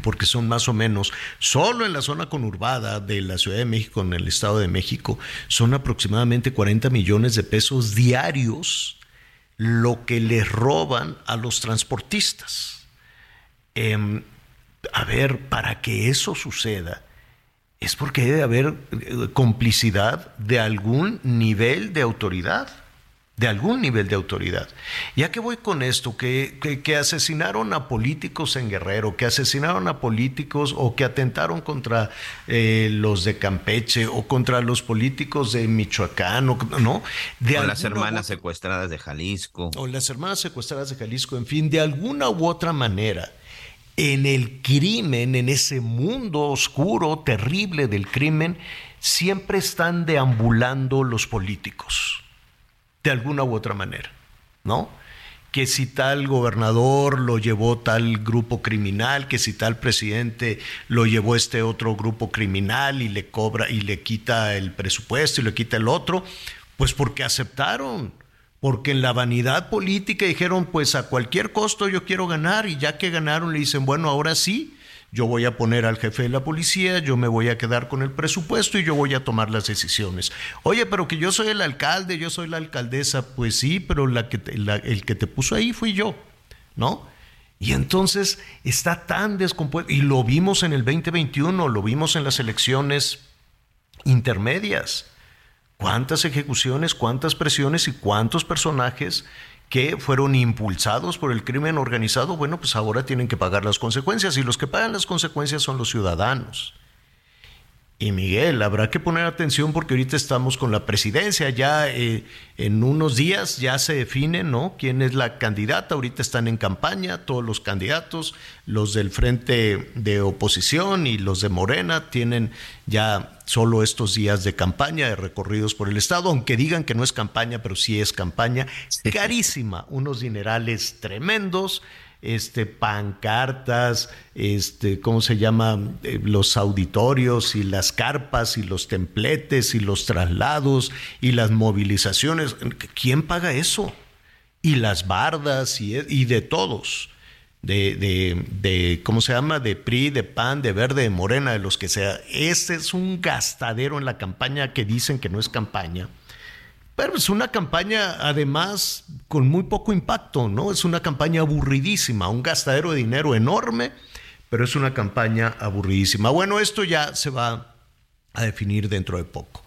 porque son más o menos, solo en la zona conurbada de la Ciudad de México, en el Estado de México, son aproximadamente 40 millones de pesos diarios lo que les roban a los transportistas. Em, a ver, para que eso suceda, es porque debe haber eh, complicidad de algún nivel de autoridad, de algún nivel de autoridad. Ya que voy con esto, que, que- que asesinaron a políticos en Guerrero, que asesinaron a políticos o que atentaron contra eh, los de Campeche o contra los políticos de Michoacán, o- ¿no? De Con las u hermanas secuestradas de Jalisco. o las hermanas secuestradas de Jalisco, en fin, de alguna u otra manera, en el crimen, en ese mundo oscuro, terrible del crimen, siempre están deambulando los políticos, de alguna u otra manera, ¿no? Que si tal gobernador lo llevó tal grupo criminal, que si tal presidente lo llevó este otro grupo criminal y le cobra y le quita el presupuesto y le quita el otro, pues porque aceptaron porque en la vanidad política dijeron, pues a cualquier costo yo quiero ganar, y ya que ganaron le dicen, bueno, ahora sí, yo voy a poner al jefe de la policía, yo me voy a quedar con el presupuesto y yo voy a tomar las decisiones. Oye, pero que yo soy el alcalde, yo soy la alcaldesa, pues sí, pero el que te puso ahí fui yo, ¿no? Y entonces está tan descompuesto, y lo vimos en el 2021, lo vimos en las elecciones intermedias cuántas ejecuciones, cuántas presiones y cuántos personajes que fueron impulsados por el crimen organizado, bueno, pues ahora tienen que pagar las consecuencias y los que pagan las consecuencias son los ciudadanos. Y Miguel, habrá que poner atención porque ahorita estamos con la presidencia, ya eh, en unos días ya se define, ¿no? ¿Quién es la candidata? Ahorita están en campaña todos los candidatos, los del frente de oposición y los de Morena tienen ya solo estos días de campaña, de recorridos por el Estado, aunque digan que no es campaña, pero sí es campaña, carísima, unos dinerales tremendos este, pancartas, este, ¿cómo se llama? Eh, los auditorios y las carpas y los templetes y los traslados y las movilizaciones. ¿Quién paga eso? Y las bardas y, y de todos. De, de, de, ¿cómo se llama? De PRI, de PAN, de Verde, de Morena, de los que sea. Este es un gastadero en la campaña que dicen que no es campaña pero es una campaña, además, con muy poco impacto, ¿no? Es una campaña aburridísima, un gastadero de dinero enorme, pero es una campaña aburridísima. Bueno, esto ya se va a definir dentro de poco.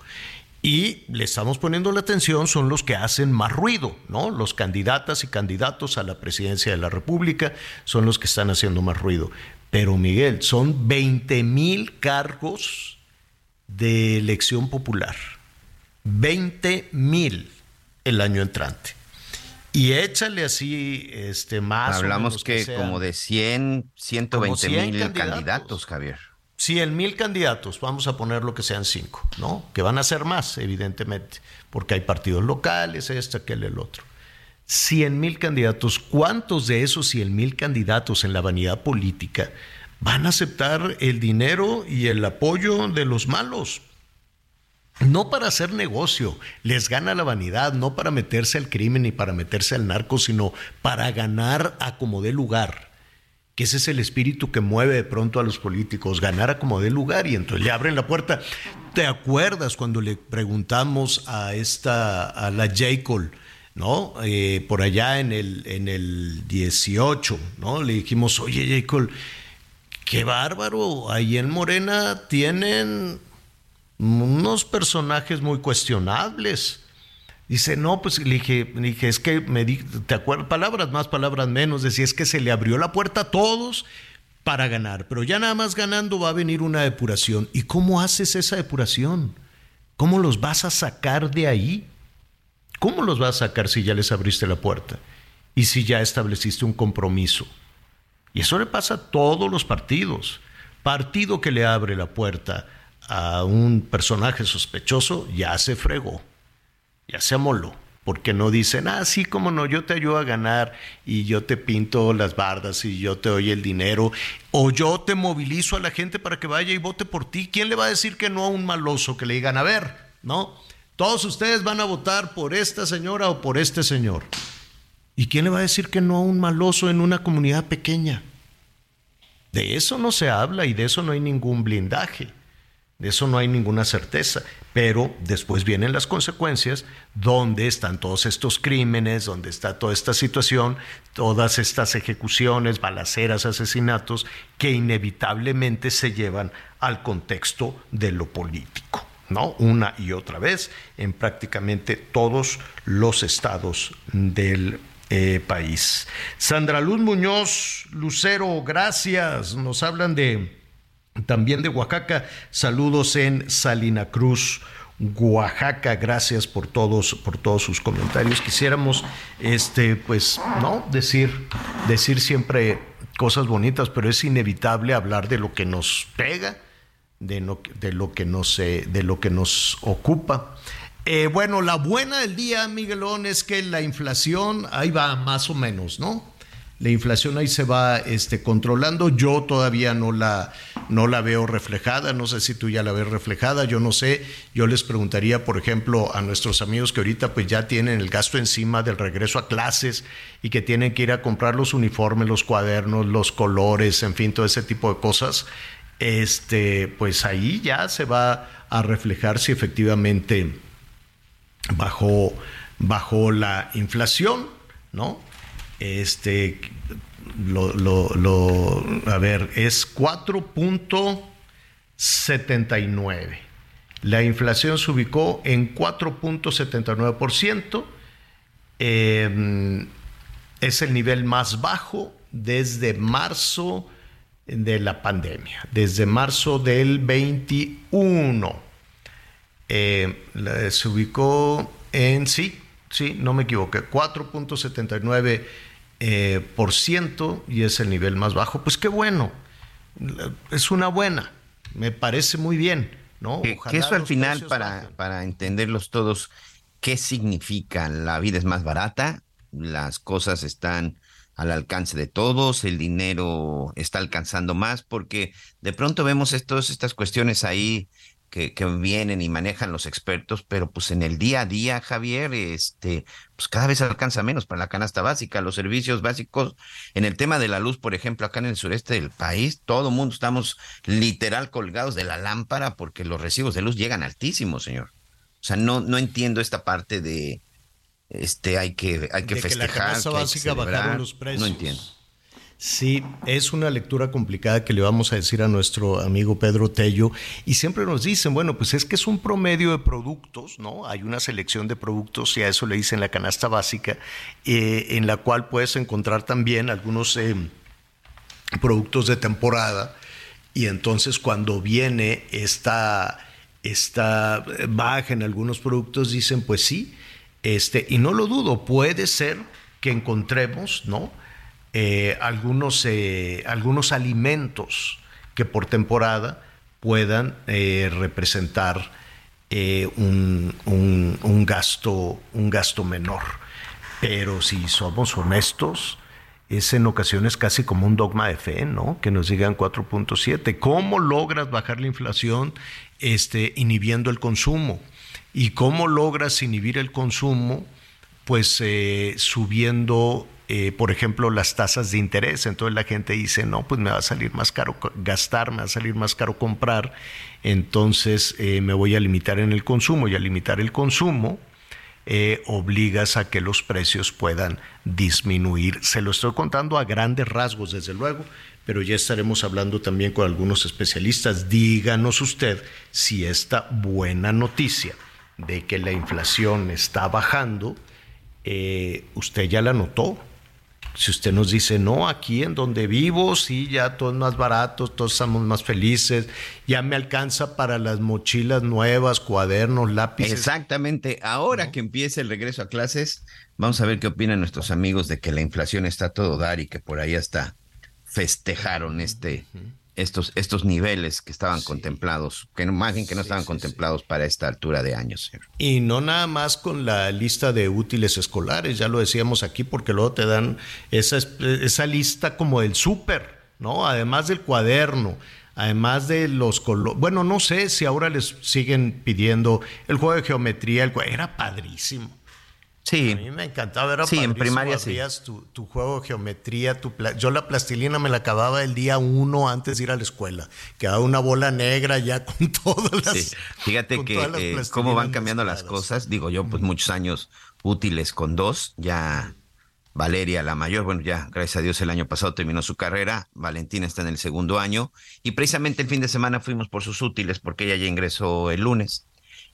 Y le estamos poniendo la atención, son los que hacen más ruido, ¿no? Los candidatas y candidatos a la presidencia de la República son los que están haciendo más ruido. Pero Miguel, son 20 mil cargos de elección popular 20 mil el año entrante. Y échale así, este, más. Hablamos que, como de 100, 120 mil candidatos. Javier. 100 mil candidatos, vamos a poner lo que sean cinco, ¿no? Que van a ser más, evidentemente, porque hay partidos locales, este, aquel, el otro. 100 mil candidatos, ¿cuántos de esos 100 mil candidatos en la vanidad política van a aceptar el dinero y el apoyo de los malos? No para hacer negocio, les gana la vanidad, no para meterse al crimen ni para meterse al narco, sino para ganar a como dé lugar. Que ese es el espíritu que mueve de pronto a los políticos, ganar a como dé lugar y entonces le abren la puerta. ¿Te acuerdas cuando le preguntamos a esta, a la J. Cole, ¿no? Eh, por allá en el, en el 18, ¿no? Le dijimos, oye J. Cole, qué bárbaro, ahí en Morena tienen unos personajes muy cuestionables. Dice, no, pues le dije, dije es que me di, te acuerdas, palabras más, palabras menos, decía, es que se le abrió la puerta a todos para ganar, pero ya nada más ganando va a venir una depuración. ¿Y cómo haces esa depuración? ¿Cómo los vas a sacar de ahí? ¿Cómo los vas a sacar si ya les abriste la puerta? Y si ya estableciste un compromiso. Y eso le pasa a todos los partidos. Partido que le abre la puerta a un personaje sospechoso, ya se fregó, ya se amoló. Porque no dicen, ah, sí, como no, yo te ayudo a ganar y yo te pinto las bardas y yo te doy el dinero, o yo te movilizo a la gente para que vaya y vote por ti. ¿Quién le va a decir que no a un maloso que le digan, a ver, no? Todos ustedes van a votar por esta señora o por este señor. ¿Y quién le va a decir que no a un maloso en una comunidad pequeña? De eso no se habla y de eso no hay ningún blindaje. De eso no hay ninguna certeza, pero después vienen las consecuencias, donde están todos estos crímenes, donde está toda esta situación, todas estas ejecuciones, balaceras, asesinatos, que inevitablemente se llevan al contexto de lo político, ¿no? Una y otra vez en prácticamente todos los estados del eh, país. Sandra Luz Muñoz, Lucero, gracias. Nos hablan de también de Oaxaca, saludos en Salina Cruz, Oaxaca, gracias por todos, por todos sus comentarios. Quisiéramos, este, pues, no decir, decir siempre cosas bonitas, pero es inevitable hablar de lo que nos pega, de, de lo que nos, de lo que nos ocupa. Eh, bueno, la buena del día, Miguelón, es que la inflación ahí va más o menos, ¿no? La inflación ahí se va este, controlando. Yo todavía no la, no la veo reflejada, no sé si tú ya la ves reflejada, yo no sé. Yo les preguntaría, por ejemplo, a nuestros amigos que ahorita pues ya tienen el gasto encima del regreso a clases y que tienen que ir a comprar los uniformes, los cuadernos, los colores, en fin, todo ese tipo de cosas. Este, pues ahí ya se va a reflejar si efectivamente bajó, bajó la inflación, ¿no? Este, lo, lo, a ver, es 4.79. La inflación se ubicó en 4.79%. Em, es el nivel más bajo desde marzo de la pandemia, desde marzo del 21. Eh, se ubicó en, sí, sí, no me equivoqué, 4.79 eh, por ciento y es el nivel más bajo. Pues qué bueno, es una buena, me parece muy bien. ¿no? Que, eso al final, para, para entenderlos todos, ¿qué significa? La vida es más barata, las cosas están al alcance de todos, el dinero está alcanzando más, porque de pronto vemos estos, estas cuestiones ahí que, que, vienen y manejan los expertos, pero pues en el día a día, Javier, este, pues cada vez alcanza menos para la canasta básica, los servicios básicos. En el tema de la luz, por ejemplo, acá en el sureste del país, todo el mundo estamos literal colgados de la lámpara porque los recibos de luz llegan altísimos, señor. O sea, no, no entiendo esta parte de, este hay que hay que festejar que la básica bajaron los precios. No entiendo. Sí, es una lectura complicada que le vamos a decir a nuestro amigo Pedro Tello y siempre nos dicen, bueno, pues es que es un promedio de productos, ¿no? Hay una selección de productos y a eso le dicen la canasta básica, eh, en la cual puedes encontrar también algunos eh, productos de temporada y entonces cuando viene esta, esta baja en algunos productos dicen, pues sí, este, y no lo dudo, puede ser que encontremos, ¿no? Eh, algunos, eh, algunos alimentos que por temporada puedan eh, representar un, un, gasto, un gasto menor. Pero si somos honestos, es en ocasiones casi como un dogma de fe, ¿no? Que nos digan 4.7. ¿Cómo logras bajar la inflación este, inhibiendo el consumo? ¿Y cómo logras inhibir el consumo? Pues subiendo, eh, por ejemplo, las tasas de interés. Entonces la gente dice, no, pues me va a salir más caro gastar, me va a salir más caro comprar. Entonces eh, me voy a limitar en el consumo y al limitar el consumo, obligas a que los precios puedan disminuir. Se lo estoy contando a grandes rasgos, desde luego, pero ya estaremos hablando también con algunos especialistas. Díganos usted si esta buena noticia de que la inflación está bajando, eh, usted ya la notó. Si usted nos dice, no, aquí en donde vivo, sí, ya todo es más barato, todos estamos más felices, ya me alcanza para las mochilas nuevas, cuadernos, lápices. Exactamente. Ahora que empiece el regreso a clases, vamos a ver qué opinan nuestros amigos de que la inflación está todo dar y que por ahí hasta festejaron este, estos, estos niveles que estaban contemplados, que imagen que no estaban contemplados para esta altura de años. Y no nada más con la lista de útiles escolares, ya lo decíamos aquí, porque luego te dan esa, esa lista como del súper, ¿no? Además del cuaderno, además de los colores. Bueno, no sé si ahora les siguen pidiendo el juego de geometría, el era padrísimo. Sí. A mí me encantaba ver Sí, en primaria sí. Tu, tu, juego de geometría, tu yo la plastilina me la acababa el día uno antes de ir a la escuela. Quedaba una bola negra ya [laughs] con todas las. Sí. Fíjate que eh, cómo van cambiando las cosas. Digo yo, pues muchos años útiles con dos. Ya Valeria, la mayor, bueno, ya gracias a Dios el año pasado terminó su carrera. Valentina está en el segundo año. Y precisamente el fin de semana fuimos por sus útiles porque ella ya ingresó el lunes.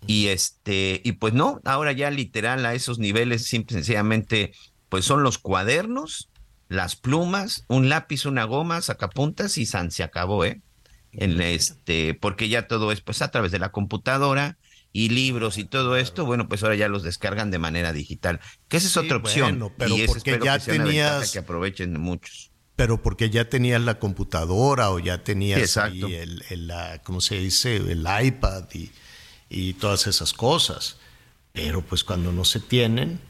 Y este, y pues no, ahora ya literal a esos niveles, simple sencillamente, pues son los cuadernos, las plumas, un lápiz, una goma, sacapuntas y san, se acabó, ¿eh? En este, porque ya todo es pues a través de la computadora y libros y todo esto, bueno, pues ahora ya los descargan de manera digital, que esa es otra opción. pero y porque ya que tenías que aprovechen muchos. Pero porque ya tenías la computadora o ya tenías el, el, la, ¿cómo se dice? El iPad y y todas esas cosas. Pero pues cuando no se tienen,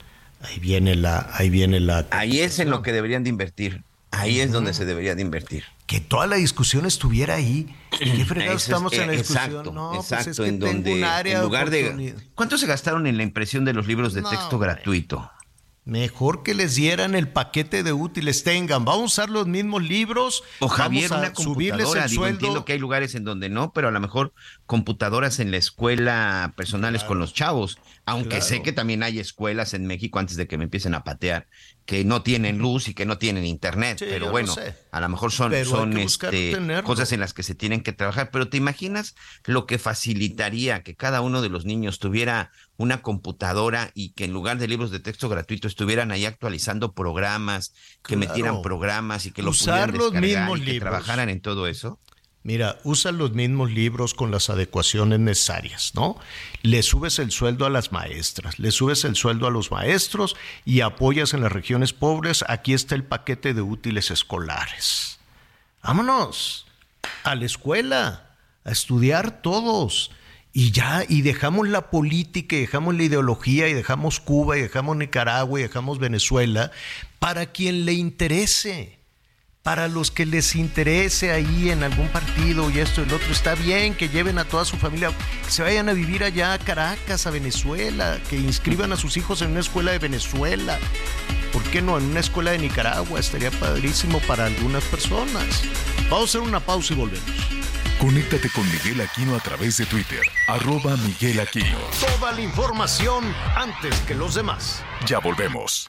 ahí viene la... Ahí, viene la ahí es en lo que deberían de invertir. Ahí es donde se debería de invertir. Que toda la discusión estuviera ahí. ¿Qué fregados estamos en la discusión? Exacto, no, exacto, pues es que en donde un área en lugar de, ¿Cuánto se gastaron en la impresión de los libros de texto gratuito? Mejor que les dieran el paquete de útiles, tengan, vamos a usar los mismos libros. O Javier, vamos a una subirles computadora. el Digo, sueldo. entiendo que hay lugares en donde no, pero a lo mejor computadoras en la escuela personales con los chavos. Aunque sé que también hay escuelas en México, antes de que me empiecen a patear, que no tienen luz y que no tienen internet, Sí, pero bueno, a lo mejor son, Pero este, cosas en las que se tienen que trabajar. Pero ¿te imaginas lo que facilitaría que cada uno de los niños tuviera una computadora y que en lugar de libros de texto gratuito estuvieran ahí actualizando programas, que Claro. metieran programas y que los Usar pudieran los descargar mismos y que libros. trabajaran en todo eso? Mira, usa los mismos libros con las adecuaciones necesarias, ¿no? Le subes el sueldo a las maestras, le subes el sueldo a los maestros y apoyas en las regiones pobres. Aquí está el paquete de útiles escolares. Vámonos a la escuela, a estudiar todos. Y ya, y dejamos la política, y dejamos la ideología, y dejamos Cuba, y dejamos Nicaragua, y dejamos Venezuela, para quien le interese para los que les interese ahí en algún partido y esto y el otro, está bien que lleven a toda su familia, que se vayan a vivir allá a Caracas, a Venezuela, que inscriban a sus hijos en una escuela de Venezuela. ¿Por qué no? En una escuela de Nicaragua estaría padrísimo para algunas personas. Vamos a hacer una pausa y volvemos. Conéctate con Miguel Aquino a través de Twitter, arroba Miguel Aquino. Toda la información antes que los demás. Ya volvemos.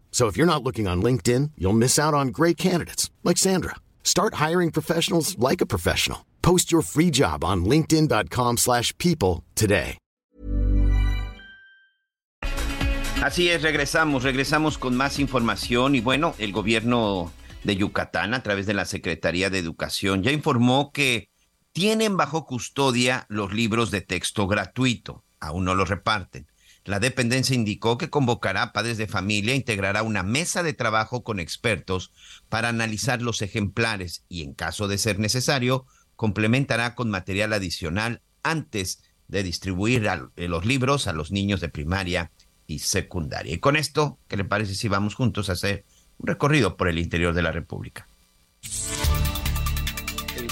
So if you're not looking on LinkedIn, you'll miss out on great candidates like Sandra. Start hiring professionals like a professional. Post your free job on linkedin.com/people today. Así es, regresamos, regresamos con más información y bueno, el gobierno de Yucatán a través de la Secretaría de Educación ya informó que tienen bajo custodia los libros de texto gratuito, aún no los reparten. La dependencia indicó que convocará a padres de familia, integrará una mesa de trabajo con expertos para analizar los ejemplares y en caso de ser necesario, complementará con material adicional antes de distribuir eh, los libros a los niños de primaria y secundaria. Y con esto, ¿qué le parece si vamos juntos a hacer un recorrido por el interior de la República?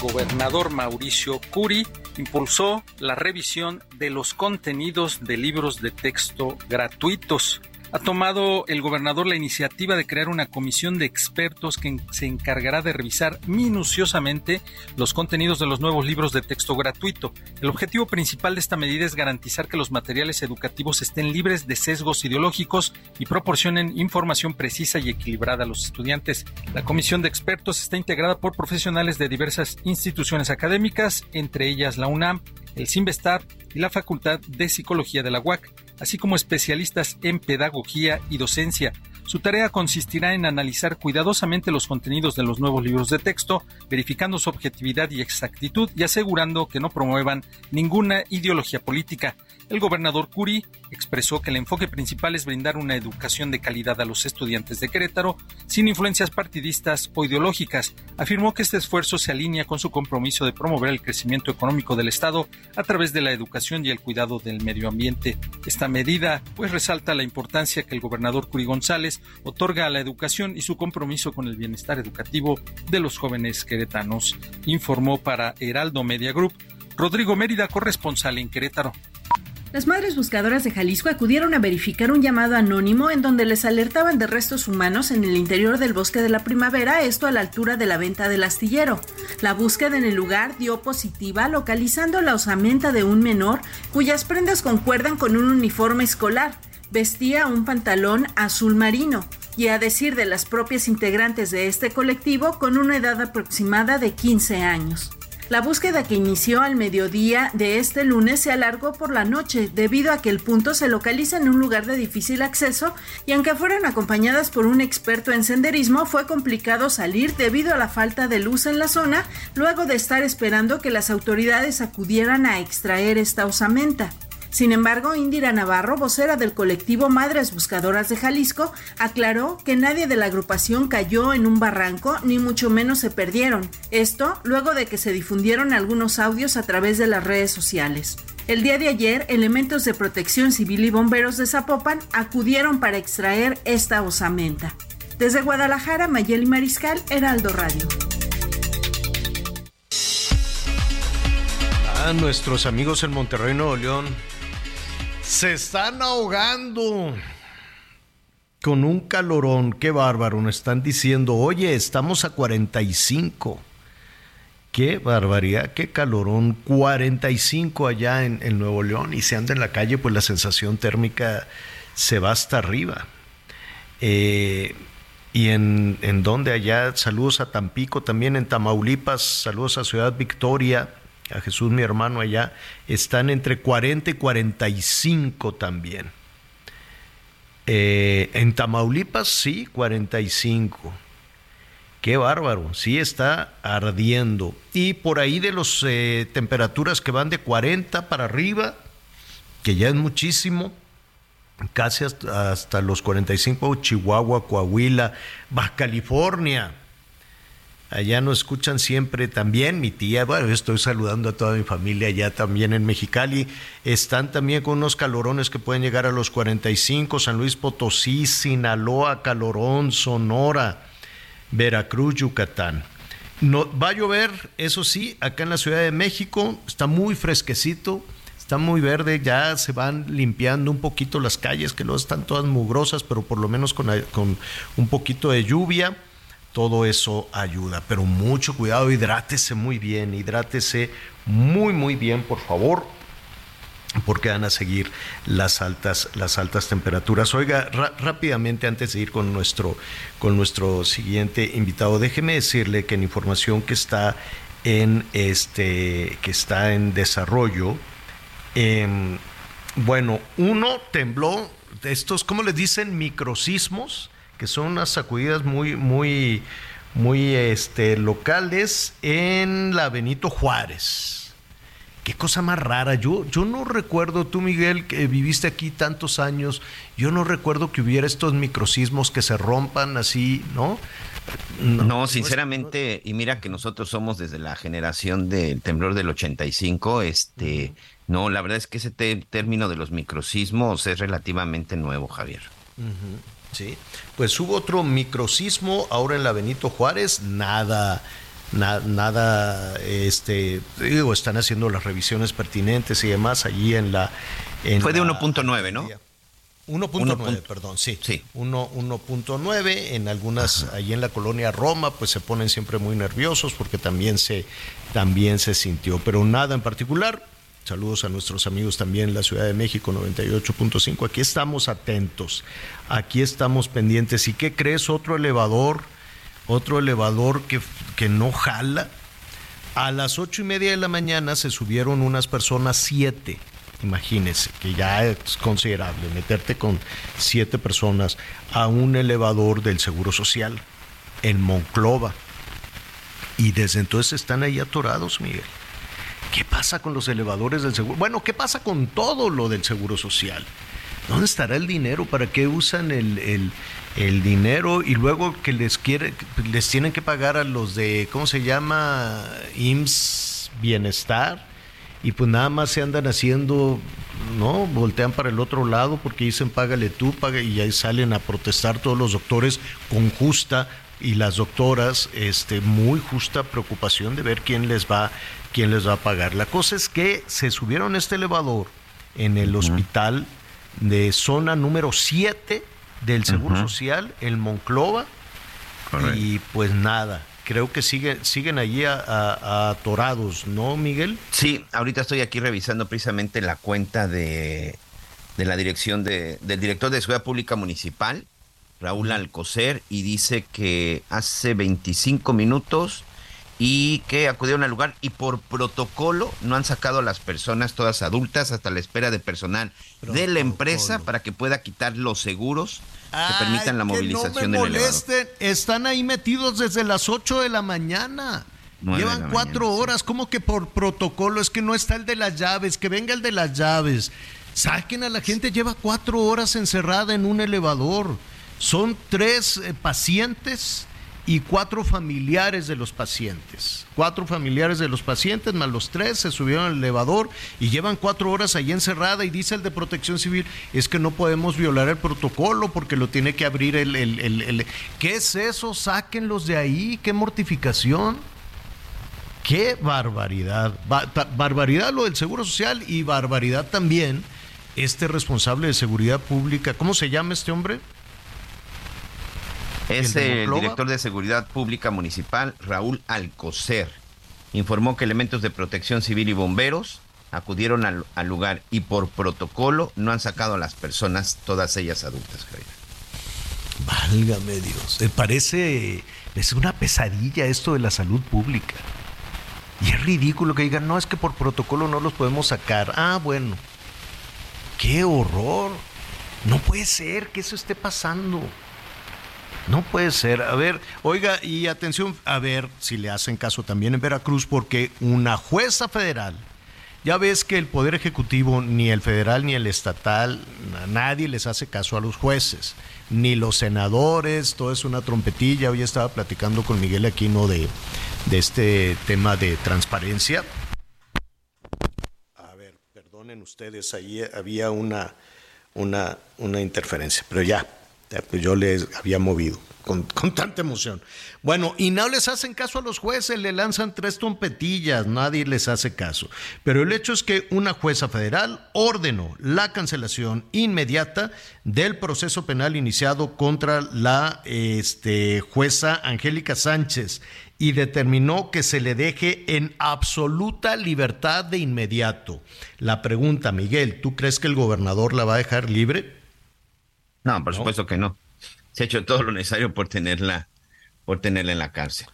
Gobernador Mauricio Curi impulsó la revisión de los contenidos de libros de texto gratuitos. Ha tomado el gobernador la iniciativa de crear una comisión de expertos que se encargará de revisar minuciosamente los contenidos de los nuevos libros de texto gratuito. El objetivo principal de esta medida es garantizar que los materiales educativos estén libres de sesgos ideológicos y proporcionen información precisa y equilibrada a los estudiantes. La comisión de expertos está integrada por profesionales de diversas instituciones académicas, entre ellas la UNAM, el CIMBESTAR y la Facultad de Psicología de la UAC, así como especialistas en pedagogía y docencia. Su tarea consistirá en analizar cuidadosamente los contenidos de los nuevos libros de texto, verificando su objetividad y exactitud y asegurando que no promuevan ninguna ideología política. El gobernador Curi expresó que el enfoque principal es brindar una educación de calidad a los estudiantes de Querétaro sin influencias partidistas o ideológicas. Afirmó que este esfuerzo se alinea con su compromiso de promover el crecimiento económico del Estado a través de la educación y el cuidado del medio ambiente. Esta medida pues resalta la importancia que el gobernador Curi González otorga a la educación y su compromiso con el bienestar educativo de los jóvenes queretanos, informó para Heraldo Media Group Rodrigo Mérida, corresponsal en Querétaro. Las madres buscadoras de Jalisco acudieron a verificar un llamado anónimo en donde les alertaban de restos humanos en el interior del bosque de la primavera, esto a la altura de la venta del astillero. La búsqueda en el lugar dio positiva, localizando la osamenta de un menor cuyas prendas concuerdan con un uniforme escolar. Vestía un pantalón azul marino y a decir de las propias integrantes de este colectivo, con una edad aproximada de 15 años. La búsqueda que inició al mediodía de este lunes se alargó por la noche debido a que el punto se localiza en un lugar de difícil acceso y aunque fueron acompañadas por un experto en senderismo fue complicado salir debido a la falta de luz en la zona luego de estar esperando que las autoridades acudieran a extraer esta osamenta. Sin embargo, Indira Navarro, vocera del colectivo Madres Buscadoras de Jalisco, aclaró que nadie de la agrupación cayó en un barranco ni mucho menos se perdieron. Esto luego de que se difundieron algunos audios a través de las redes sociales. El día de ayer, elementos de protección civil y bomberos de Zapopan acudieron para extraer esta osamenta. Desde Guadalajara, Mayeli Mariscal, Heraldo Radio. A nuestros amigos en Monterrey, Nuevo León, se están ahogando con un calorón. Qué bárbaro. Nos están diciendo, oye, estamos a 45. Qué barbaridad, qué calorón. 45 allá en, Nuevo León y se anda en la calle, pues la sensación térmica se va hasta arriba. Eh, y en, en donde allá, saludos a Tampico, también en Tamaulipas, saludos a Ciudad Victoria, a Jesús mi hermano allá, están entre 40 y 45 también. Eh, en Tamaulipas sí, 45. Qué bárbaro, sí está ardiendo. Y por ahí de las eh, temperaturas que van de 40 para arriba, que ya es muchísimo, casi hasta, hasta los 45, Chihuahua, Coahuila, Baja California. Allá nos escuchan siempre también, mi tía, bueno, estoy saludando a toda mi familia allá también en Mexicali. Están también con unos calorones que pueden llegar a los 45, San Luis Potosí, Sinaloa, Calorón, Sonora, Veracruz, Yucatán. Va a llover, eso sí, acá en la Ciudad de México, está muy fresquecito, está muy verde, ya se van limpiando un poquito las calles, que luego están todas mugrosas, pero por lo menos con, con un poquito de lluvia todo eso ayuda. Pero mucho cuidado, hidrátese muy bien, hidrátese muy, muy bien, por favor, porque van a seguir las altas, las altas temperaturas. Oiga, rápidamente antes de ir con nuestro, con nuestro siguiente invitado, déjeme decirle que en información que está en este, que está en desarrollo, em, bueno, uno tembló, estos, ¿cómo le dicen? Microsismos que son unas sacudidas muy, muy, muy este, locales en la Benito Juárez. Qué cosa más rara. Yo, yo no recuerdo, tú Miguel, que viviste aquí tantos años, yo no recuerdo que hubiera estos microsismos que se rompan así, ¿no? No, no sinceramente, y mira que nosotros somos desde la generación del temblor del 85, este, no, la verdad es que ese término de los microsismos es relativamente nuevo, Javier. Sí, pues hubo otro microsismo ahora en la Benito Juárez, nada, nada, este, digo, están haciendo las revisiones pertinentes y demás allí en la... Fue de 1.9, ¿no? 1.9, perdón, sí. Sí. 1.9 en algunas, allí en la colonia Roma, pues se ponen siempre muy nerviosos porque también se, también se sintió, pero nada en particular. Saludos a nuestros amigos también en la Ciudad de México 98.5. Aquí estamos atentos, aquí estamos pendientes. ¿Y qué crees? Otro elevador, otro elevador que, que no jala. A las ocho y media de la mañana se subieron unas personas, siete. Imagínense, que ya es considerable meterte con siete personas a un elevador del Seguro Social en Monclova. Y desde entonces están ahí atorados, Miguel. ¿Qué pasa con los elevadores del seguro? Bueno, ¿qué pasa con todo lo del seguro social? ¿Dónde estará el dinero? ¿Para qué usan el, dinero? Y luego que les quiere, les tienen que pagar a los de, ¿cómo se llama? IMSS Bienestar. Y pues nada más se andan haciendo, ¿no? Voltean para el otro lado porque dicen págale tú, y ahí salen a protestar todos los doctores con justa y las doctoras, este, muy justa preocupación de ver quién les va quién les va a pagar. La cosa es que se subieron este elevador en el hospital de zona número 7 del Seguro Social, el Monclova, y pues nada. Creo que siguen, siguen allí atorados, ¿no, Miguel? Sí, ahorita estoy aquí revisando precisamente la cuenta de, de la dirección de, del director de Seguridad Pública Municipal, Raúl Alcocer, y dice que hace 25 minutos y que acudieron al lugar y por protocolo no han sacado a las personas todas adultas hasta la espera de personal de la empresa para que pueda quitar los seguros que permitan la movilización no del elevador. Están ahí metidos desde las 8 de la mañana. Llevan cuatro horas, ¿cómo que por protocolo? Es que no está el de las llaves, que venga el de las llaves. Saquen a la gente, lleva cuatro horas encerrada en un elevador. Son tres eh, pacientes y cuatro familiares de los pacientes. Cuatro familiares de los pacientes, más los tres, se subieron al elevador y llevan cuatro horas ahí encerrada y dice el de protección civil, es que no podemos violar el protocolo porque lo tiene que abrir el... el, el. ¿Qué es eso? Sáquenlos de ahí, qué mortificación. Qué barbaridad. Ba barbaridad lo del Seguro Social y barbaridad también este responsable de seguridad pública. ¿Cómo se llama este hombre? Es el, director de Seguridad Pública Municipal, Raúl Alcocer. Informó que elementos de protección civil y bomberos acudieron al, al, lugar y por protocolo no han sacado a las personas, todas ellas adultas, Javier. Válgame Dios. Me parece, es una pesadilla esto de la salud pública. Y es ridículo que digan, no, es que por protocolo no los podemos sacar. Ah, bueno. ¡Qué horror! No puede ser que eso esté pasando. No puede ser. A ver, oiga, y atención, a ver si le hacen caso también en Veracruz, porque una jueza federal, ya ves que el Poder Ejecutivo, ni el federal ni el estatal, nadie les hace caso a los jueces, ni los senadores, todo es una trompetilla. Hoy estaba platicando con Miguel Aquino de, de este tema de transparencia. A ver, perdonen ustedes, ahí había una, una, una interferencia, pero ya, yo les había movido con, con, tanta emoción. Bueno, y no les hacen caso a los jueces, le lanzan tres trompetillas, nadie les hace caso. Pero el hecho es que una jueza federal ordenó la cancelación inmediata del proceso penal iniciado contra la este, jueza Angélica Sánchez y determinó que se le deje en absoluta libertad de inmediato. La pregunta, Miguel, ¿tú crees que el gobernador la va a dejar libre? No, por supuesto que no. Se ha hecho todo lo necesario por tenerla, por tenerla en la cárcel.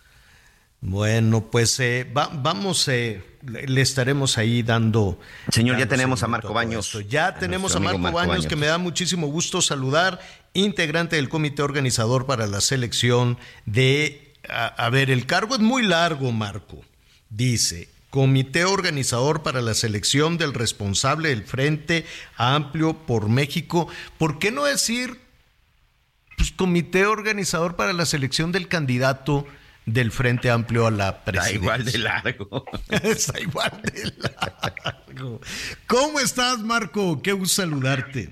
Bueno, pues eh, va, vamos, eh, le estaremos ahí dando. Señor, ya tenemos a Marco Baños. Ya a tenemos a Marco, Marco Baños, Baños, que me da muchísimo gusto saludar, integrante del comité organizador para la selección de. A, a ver, el cargo es muy largo, Marco. Dice, Comité Organizador para la Selección del Responsable del Frente Amplio por México. ¿Por qué no decir pues, Comité Organizador para la Selección del Candidato del Frente Amplio a la Presidencia? Está igual de largo. [laughs] Está igual de largo. ¿Cómo estás, Marco? Qué gusto saludarte.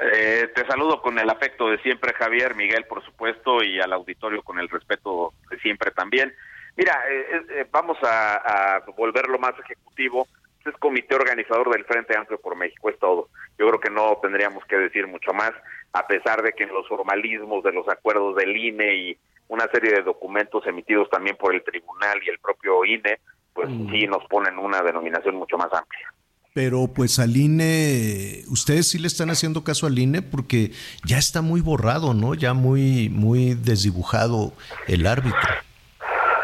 Eh, te saludo con el afecto de siempre, Javier, Miguel, por supuesto, y al auditorio con el respeto de siempre también. Mira, eh, eh, vamos a, a, volverlo más ejecutivo. Este es comité organizador del Frente Amplio por México, es todo. Yo creo que no tendríamos que decir mucho más, a pesar de que en los formalismos de los acuerdos del INE y una serie de documentos emitidos también por el tribunal y el propio INE, pues mm. sí nos ponen una denominación mucho más amplia. Pero pues al INE, ustedes sí le están haciendo caso al INE porque ya está muy borrado, ¿no? Ya muy, muy desdibujado el árbitro.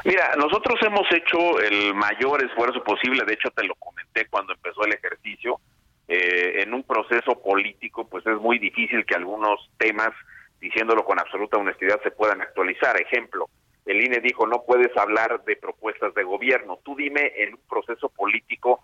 Mira, nosotros hemos hecho el mayor esfuerzo posible, de hecho te lo comenté cuando empezó el ejercicio, eh, en un proceso político pues es muy difícil que algunos temas, diciéndolo con absoluta honestidad, se puedan actualizar. Ejemplo, el INE dijo no puedes hablar de propuestas de gobierno, tú dime en un proceso político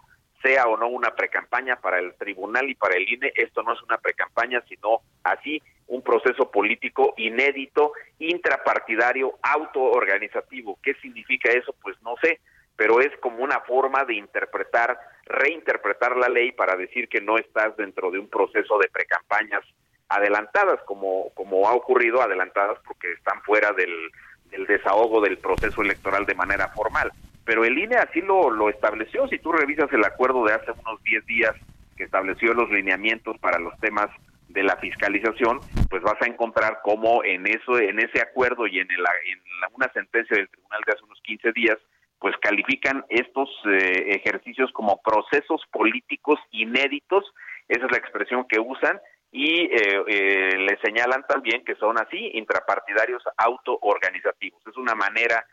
sea o no una precampaña para el tribunal y para el INE, esto no es una precampaña, sino así un proceso político inédito, intrapartidario, autoorganizativo. ¿Qué significa eso? Pues no sé, pero es como una forma de interpretar, reinterpretar la ley para decir que no estás dentro de un proceso de precampañas adelantadas, como, como ha ocurrido, adelantadas porque están fuera del, del desahogo del proceso electoral de manera formal. Pero el INE así lo, lo estableció. Si tú revisas el acuerdo de hace unos 10 días que estableció los lineamientos para los temas de la fiscalización, pues vas a encontrar cómo en eso, en ese acuerdo y en, la, una sentencia del tribunal de hace unos 15 días, pues califican estos eh, ejercicios como procesos políticos inéditos, esa es la expresión que usan, y eh, eh, le señalan también que son así, intrapartidarios autoorganizativos. Es una manera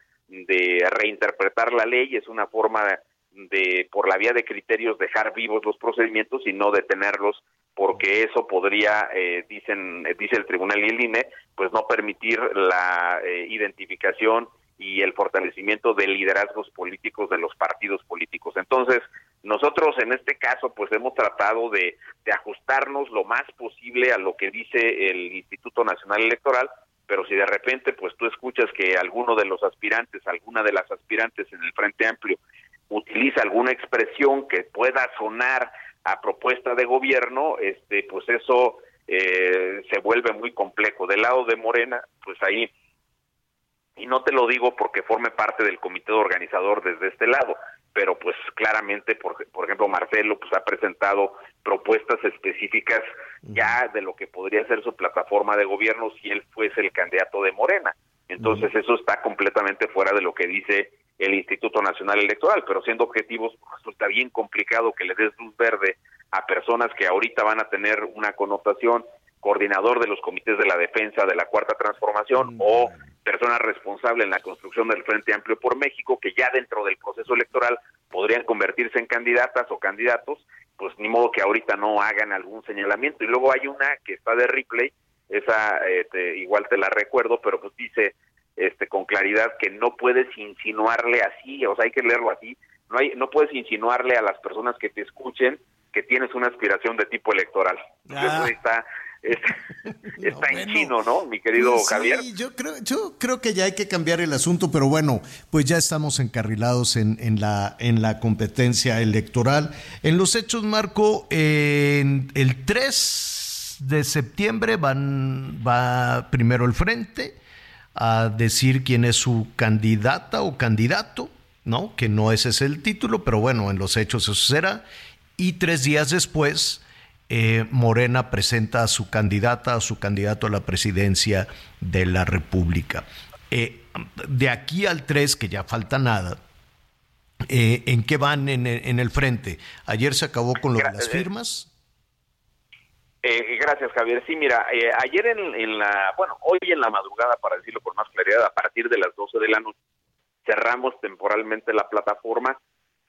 de reinterpretar la ley, es una forma de, por la vía de criterios, dejar vivos los procedimientos y no detenerlos porque eso podría, eh, dicen, dice el tribunal y el INE, pues no permitir la eh, identificación y el fortalecimiento de liderazgos políticos de los partidos políticos. Entonces, nosotros en este caso, pues hemos tratado de ajustarnos lo más posible a lo que dice el Instituto Nacional Electoral, pero si de repente pues tú escuchas que alguno de los aspirantes, alguna de las aspirantes en el Frente Amplio utiliza alguna expresión que pueda sonar a propuesta de gobierno, este pues eso eh, se vuelve muy complejo. Del lado de Morena, pues ahí y no te lo digo porque forme parte del comité organizador desde este lado, pero pues claramente, por, por ejemplo, Marcelo pues ha presentado propuestas específicas ya de lo que podría ser su plataforma de gobierno si él fuese el candidato de Morena. Entonces eso está completamente fuera de lo que dice el Instituto Nacional Electoral, pero siendo objetivos, pues está bien complicado que le des luz verde a personas que ahorita van a tener una connotación coordinador de los comités de la defensa de la cuarta transformación o persona responsable en la construcción del Frente Amplio por México, que ya dentro del proceso electoral podrían convertirse en candidatas o candidatos, pues ni modo que ahorita no hagan algún señalamiento. Y luego hay una que está de replay, esa eh, igual te la recuerdo, pero pues dice este con claridad que no puedes insinuarle así, o sea, hay que leerlo así, no hay no puedes insinuarle a las personas que te escuchen que tienes una aspiración de tipo electoral. Ah. Eso está está [laughs] en chino, ¿no? Mi querido Pues sí, Javier. Yo creo, yo creo que ya hay que cambiar el asunto, pero bueno, pues ya estamos encarrilados en, en la, en la competencia electoral. En los hechos, Marco, en el 3 de septiembre van, va primero el frente a decir quién es su candidata o candidato, ¿no? Que no ese es el título, pero bueno, en los hechos eso será. Y tres días después, eh, Morena presenta a su candidata, a su candidato a la presidencia de la República. Eh, de aquí al 3, que ya falta nada, eh, ¿en qué van en, el- en el frente? Ayer se acabó con lo de las firmas. Eh, gracias, Javier. Sí, mira, eh, ayer en, en la, bueno, hoy en la madrugada, para decirlo con más claridad, a partir de las 12 de la noche, cerramos temporalmente la plataforma.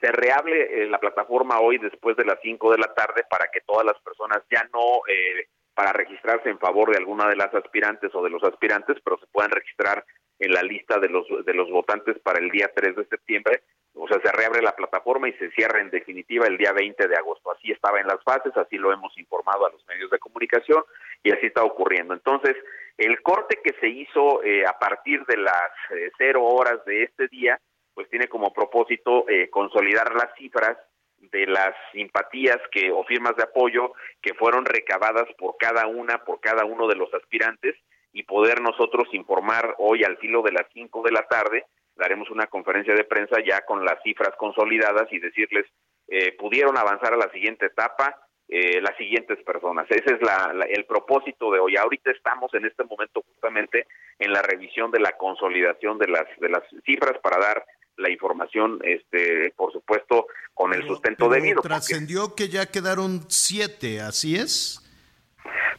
Se reabre eh, la plataforma hoy después de las 5 de la tarde para que todas las personas ya no, eh, para registrarse en favor de alguna de las aspirantes o de los aspirantes, pero se puedan registrar en la lista de los, de los votantes para el día 3 de septiembre. O sea, se reabre la plataforma y se cierra en definitiva el día 20 de agosto. Así estaba en las fases, así lo hemos informado a los medios de comunicación y así está ocurriendo. Entonces, el corte que se hizo eh, a partir de las eh, cero horas de este día, pues tiene como propósito eh, consolidar las cifras de las simpatías que o firmas de apoyo que fueron recabadas por cada una, por cada uno de los aspirantes y poder nosotros informar hoy al filo de las 5 de la tarde, daremos una conferencia de prensa ya con las cifras consolidadas y decirles, eh, pudieron avanzar a la siguiente etapa eh, las siguientes personas. Ese es la- la- el propósito de hoy. Ahorita estamos en este momento justamente en la revisión de la consolidación de las, de las cifras para dar la información, este, por supuesto, con el sustento Pero debido. porque- Trascendió que ya quedaron siete, ¿así es?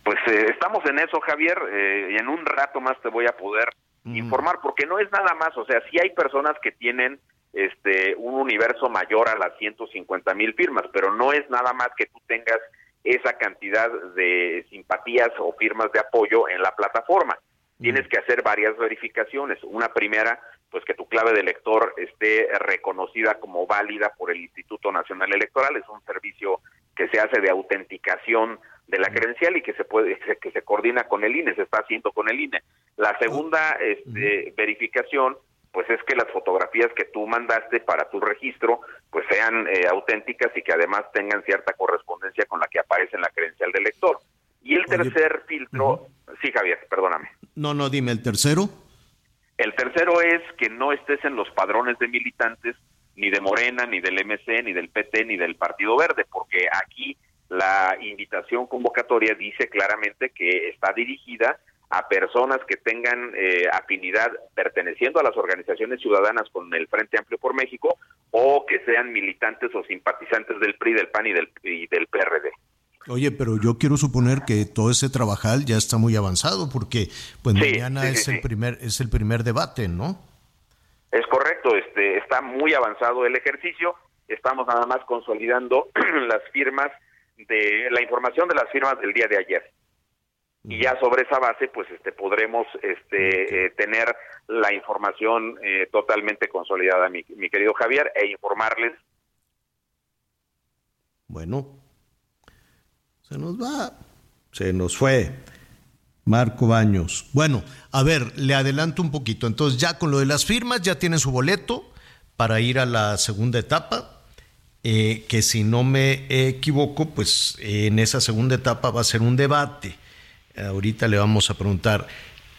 Pues eh, estamos en eso, Javier, eh, y en un rato más te voy a poder informar, porque no es nada más, o sea, sí hay personas que tienen este un universo mayor a las 150 mil firmas, pero no es nada más que tú tengas esa cantidad de simpatías o firmas de apoyo en la plataforma. Tienes que hacer varias verificaciones. Una primera, pues que tu clave de elector esté reconocida como válida por el Instituto Nacional Electoral. Es un servicio que se hace de autenticación de la credencial y que se puede [laughs] que se coordina con el INE, se está haciendo con el INE. La segunda este, verificación pues es que las fotografías que tú mandaste para tu registro pues sean eh, auténticas y que además tengan cierta correspondencia con la que aparece en la credencial del lector. Y el tercer filtro, sí Javier, perdóname. No, no, dime el tercero. El tercero es que no estés en los padrones de militantes ni de Morena, ni del MC, ni del PT, ni del Partido Verde, porque aquí la invitación convocatoria dice claramente que está dirigida a personas que tengan eh, afinidad perteneciendo a las organizaciones ciudadanas con el Frente Amplio por México o que sean militantes o simpatizantes del PRI, del PAN y del, y del PRD. Oye, pero yo quiero suponer que todo ese trabajal ya está muy avanzado porque pues Sí, mañana sí, sí, es el primer es el primer debate, ¿no? Es correcto, este está muy avanzado el ejercicio, estamos nada más consolidando [clears throat] las firmas de la información de las firmas del día de ayer. Y ya sobre esa base, pues este podremos este eh, tener la información eh, totalmente consolidada, mi, mi querido Javier, e informarles. Bueno, se nos va, se nos fue. Marco Baños. Bueno, a ver, le adelanto un poquito. Entonces, ya con lo de las firmas, ya tienen su boleto para ir a la segunda etapa. Eh, que si no me equivoco, pues en esa segunda etapa va a ser un debate. Ahorita le vamos a preguntar.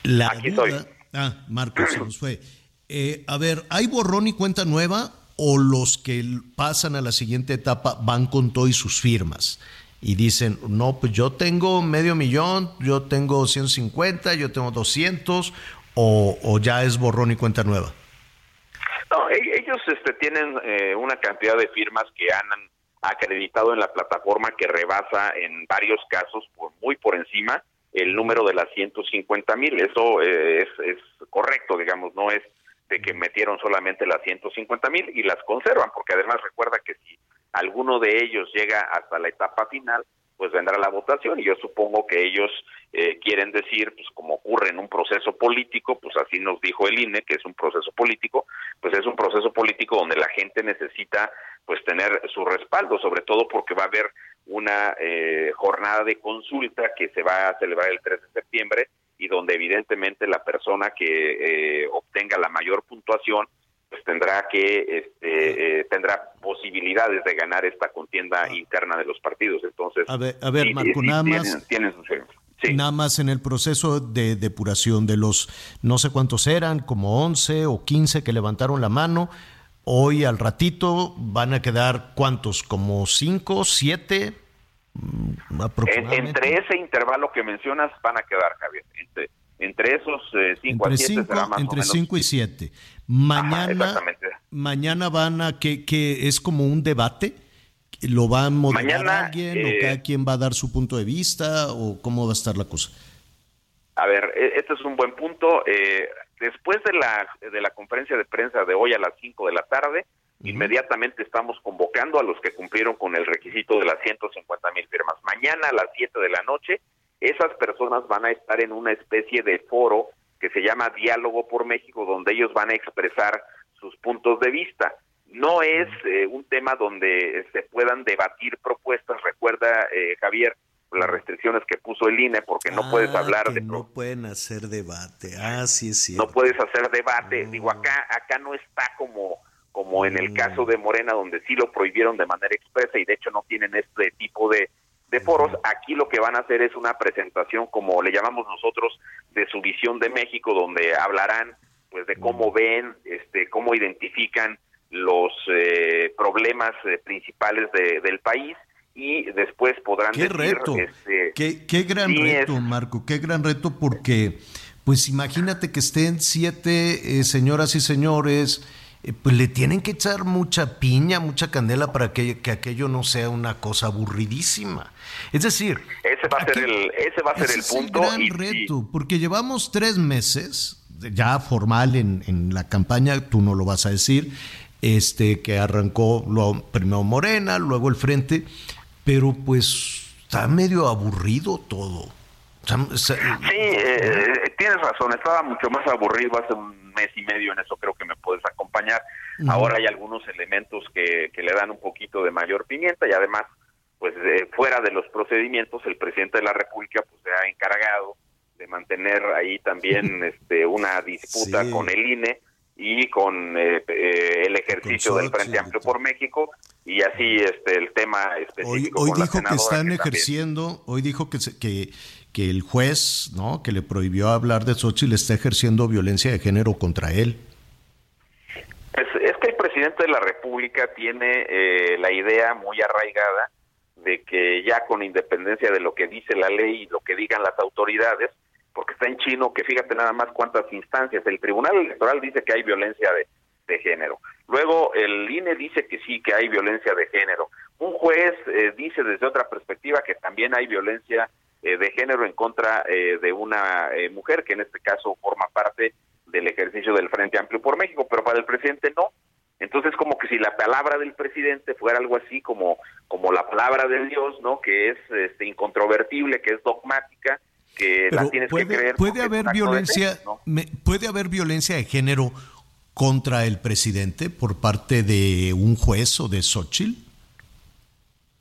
La Aquí duda- estoy. Ah, Marcos, se nos fue. Eh, a ver, ¿hay borrón y cuenta nueva o los que pasan a la siguiente etapa van con todo y sus firmas? Y dicen, no, pues yo tengo medio millón, yo tengo 150, yo tengo 200, o, ya es borrón y cuenta nueva. No, e- ellos este, tienen eh, una cantidad de firmas que han acreditado en la plataforma que rebasa en varios casos por, muy por encima el número de las 150 mil. Eso eh, es, es correcto, digamos, no es de que metieron solamente las 150 mil y las conservan, porque además recuerda que si alguno de ellos llega hasta la etapa final, pues vendrá la votación y yo supongo que ellos eh, quieren decir, pues como ocurre en un proceso político, pues así nos dijo el INE, que es un proceso político, pues es un proceso político donde la gente necesita pues tener su respaldo, sobre todo porque va a haber una eh, jornada de consulta que se va a celebrar el 3 de septiembre y donde evidentemente la persona que eh, obtenga la mayor puntuación pues tendrá que este, eh, tendrá posibilidades de ganar esta contienda interna de los partidos entonces A ver, a ver sí, Marco, sí, nada tienen- más. tienen sus firmas. Nada más en el proceso de depuración de los, no sé cuántos eran, como 11 o 15 que levantaron la mano. Hoy al ratito van a quedar cuántos, como 5, 7 En- aproximadamente. entre ese intervalo que mencionas van a quedar Javier entre entre esos 5 entre a 7 5 será más o entre menos cinco y 7. Mañana, mañana van a, que, que es como un debate. ¿Lo va a moderar Mañana, alguien eh, o cada quien va a dar su punto de vista o cómo va a estar la cosa? A ver, e- este es un buen punto. Eh, después de la, de la conferencia de prensa de hoy a las 5 de la tarde, inmediatamente estamos convocando a los que cumplieron con el requisito de las 150 mil firmas. Mañana a las 7 de la noche, esas personas van a estar en una especie de foro que se llama Diálogo por México, donde ellos van a expresar sus puntos de vista. No es eh, un tema donde se puedan debatir propuestas. Recuerda, eh, Javier, las restricciones que puso el INE, porque no puedes Ah, hablar que de no pueden hacer debate. Ah, sí, cierto. no puedes hacer debate. Digo, acá acá no está como como en el caso de Morena, donde sí lo prohibieron de manera expresa y de hecho no tienen este tipo de, de foros. Aquí lo que van a hacer es una presentación, como le llamamos nosotros, de su visión de México, donde hablarán pues de cómo ven, este, cómo identifican los eh, problemas eh, principales de- del país y después podrán Qué decir, reto, este, qué, qué gran sí reto, Marco, qué gran reto porque, pues imagínate que estén siete eh, señoras y señores, eh, pues le tienen que echar mucha piña, mucha candela para que, que aquello no sea una cosa aburridísima. Es decir, ese va a ser el ese va a ser el es punto gran y- reto, porque llevamos tres meses ya formal en, en la campaña, tú no lo vas a decir, este que arrancó lo, primero Morena, luego el Frente, pero pues está medio aburrido todo. Sí, eh, tienes razón, estaba mucho más aburrido hace un mes y medio, en eso creo que me puedes acompañar. Ahora hay algunos elementos que, que le dan un poquito de mayor pimienta y además, pues eh, fuera de los procedimientos, el presidente de la República pues se ha encargado de mantener ahí también [laughs] este una disputa Sí. con el INE y con eh, eh, el ejercicio del Frente Amplio por México y así este el tema hoy, específico hoy con la dijo que están ejerciendo, hoy dijo que, se- que, que el juez, ¿no? Que le prohibió hablar de Xochitl está ejerciendo violencia de género contra él. Es, es que el presidente de la República tiene eh, la idea muy arraigada de que ya con independencia de lo que dice la ley y lo que digan las autoridades, porque está en chino que fíjate nada más cuántas instancias, el Tribunal Electoral dice que hay violencia de, de género, luego el INE dice que sí, que hay violencia de género, un juez eh, dice desde otra perspectiva que también hay violencia eh, de género en contra eh, de una eh, mujer que en este caso forma parte del ejercicio del Frente Amplio por México, pero para el presidente no. Entonces como que si la palabra del presidente fuera algo así como como la palabra de Dios, ¿no? Que es este incontrovertible, que es dogmática, que la tienes puede, que creer. puede haber violencia, ¿no? me- puede haber violencia de género contra el presidente por parte de un juez o de Xochitl.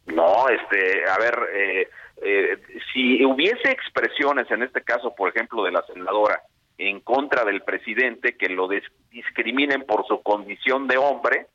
No, este, a ver, eh, eh, si hubiese expresiones, en este caso, por ejemplo, de la senadora, en contra del presidente, que lo discriminen por su condición de hombre,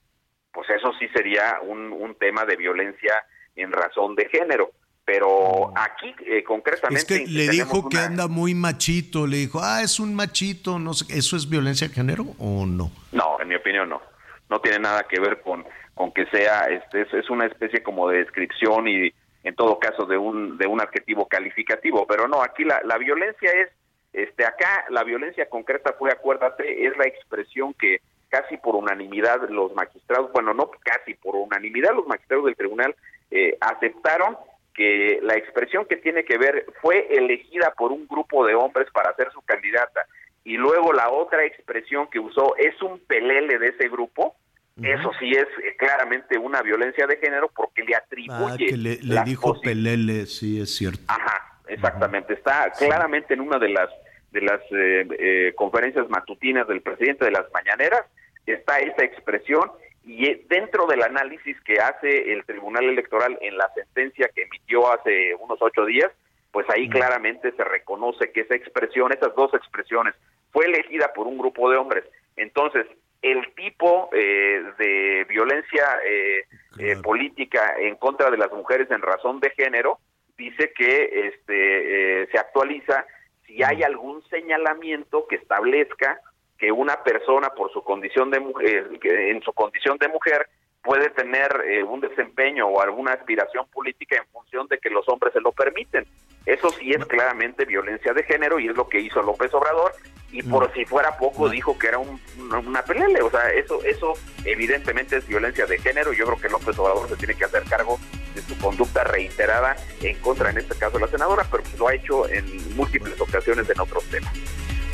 pues eso sí sería un, un tema de violencia en razón de género. Pero aquí, eh, concretamente... Es que le dijo que anda muy machito, le dijo, ah, es un machito, no sé, ¿eso es violencia de género o no? No, en mi opinión no. No tiene nada que ver con, con que sea, este, es, es una especie como de descripción y en todo caso de un, de un adjetivo calificativo, pero no, aquí la, la violencia es, este, acá la violencia concreta fue, acuérdate, es la expresión que casi por unanimidad los magistrados, bueno, no casi por unanimidad los magistrados del tribunal eh, aceptaron que la expresión que tiene que ver fue elegida por un grupo de hombres para ser su candidata y luego la otra expresión que usó es un pelele de ese grupo, eso sí es eh, claramente una violencia de género porque le atribuye. Ah, que le, dijo pelele, sí es cierto. Ajá, exactamente. Está claramente en una de las de las eh, eh, conferencias matutinas del presidente de las mañaneras. Está esa expresión y dentro del análisis que hace el Tribunal Electoral en la sentencia que emitió hace unos ocho días, pues ahí claramente se reconoce que esa expresión, esas dos expresiones, fue elegida por un grupo de hombres. Entonces, el tipo eh, de violencia eh, eh, política en contra de las mujeres en razón de género dice que este se actualiza si hay algún señalamiento que establezca que una persona por su condición de mujer, en su condición de mujer puede tener eh, un desempeño o alguna aspiración política en función de que los hombres se lo permiten. Eso sí es claramente violencia de género y es lo que hizo López Obrador y por si fuera poco dijo que era un, una pelele, o sea, eso eso evidentemente es violencia de género yo creo que López Obrador se tiene que hacer cargo de su conducta reiterada en contra, en este caso, de la senadora, pero lo ha hecho en múltiples ocasiones en otros temas.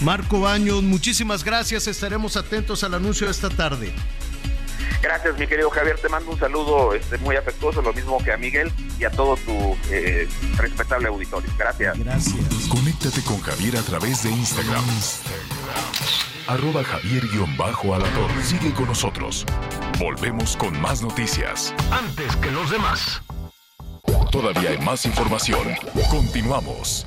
Marco Baños, muchísimas gracias. Estaremos atentos al anuncio de esta tarde. Gracias, mi querido Javier. Te mando un saludo este, muy afectuoso, lo mismo que a Miguel y a todo tu eh, respetable auditorio. Gracias. Gracias. Conéctate con Javier a través de Instagram. Arroba Javier-Alador. Sigue con nosotros. Volvemos con más noticias. Antes que los demás. Todavía hay más información. Continuamos.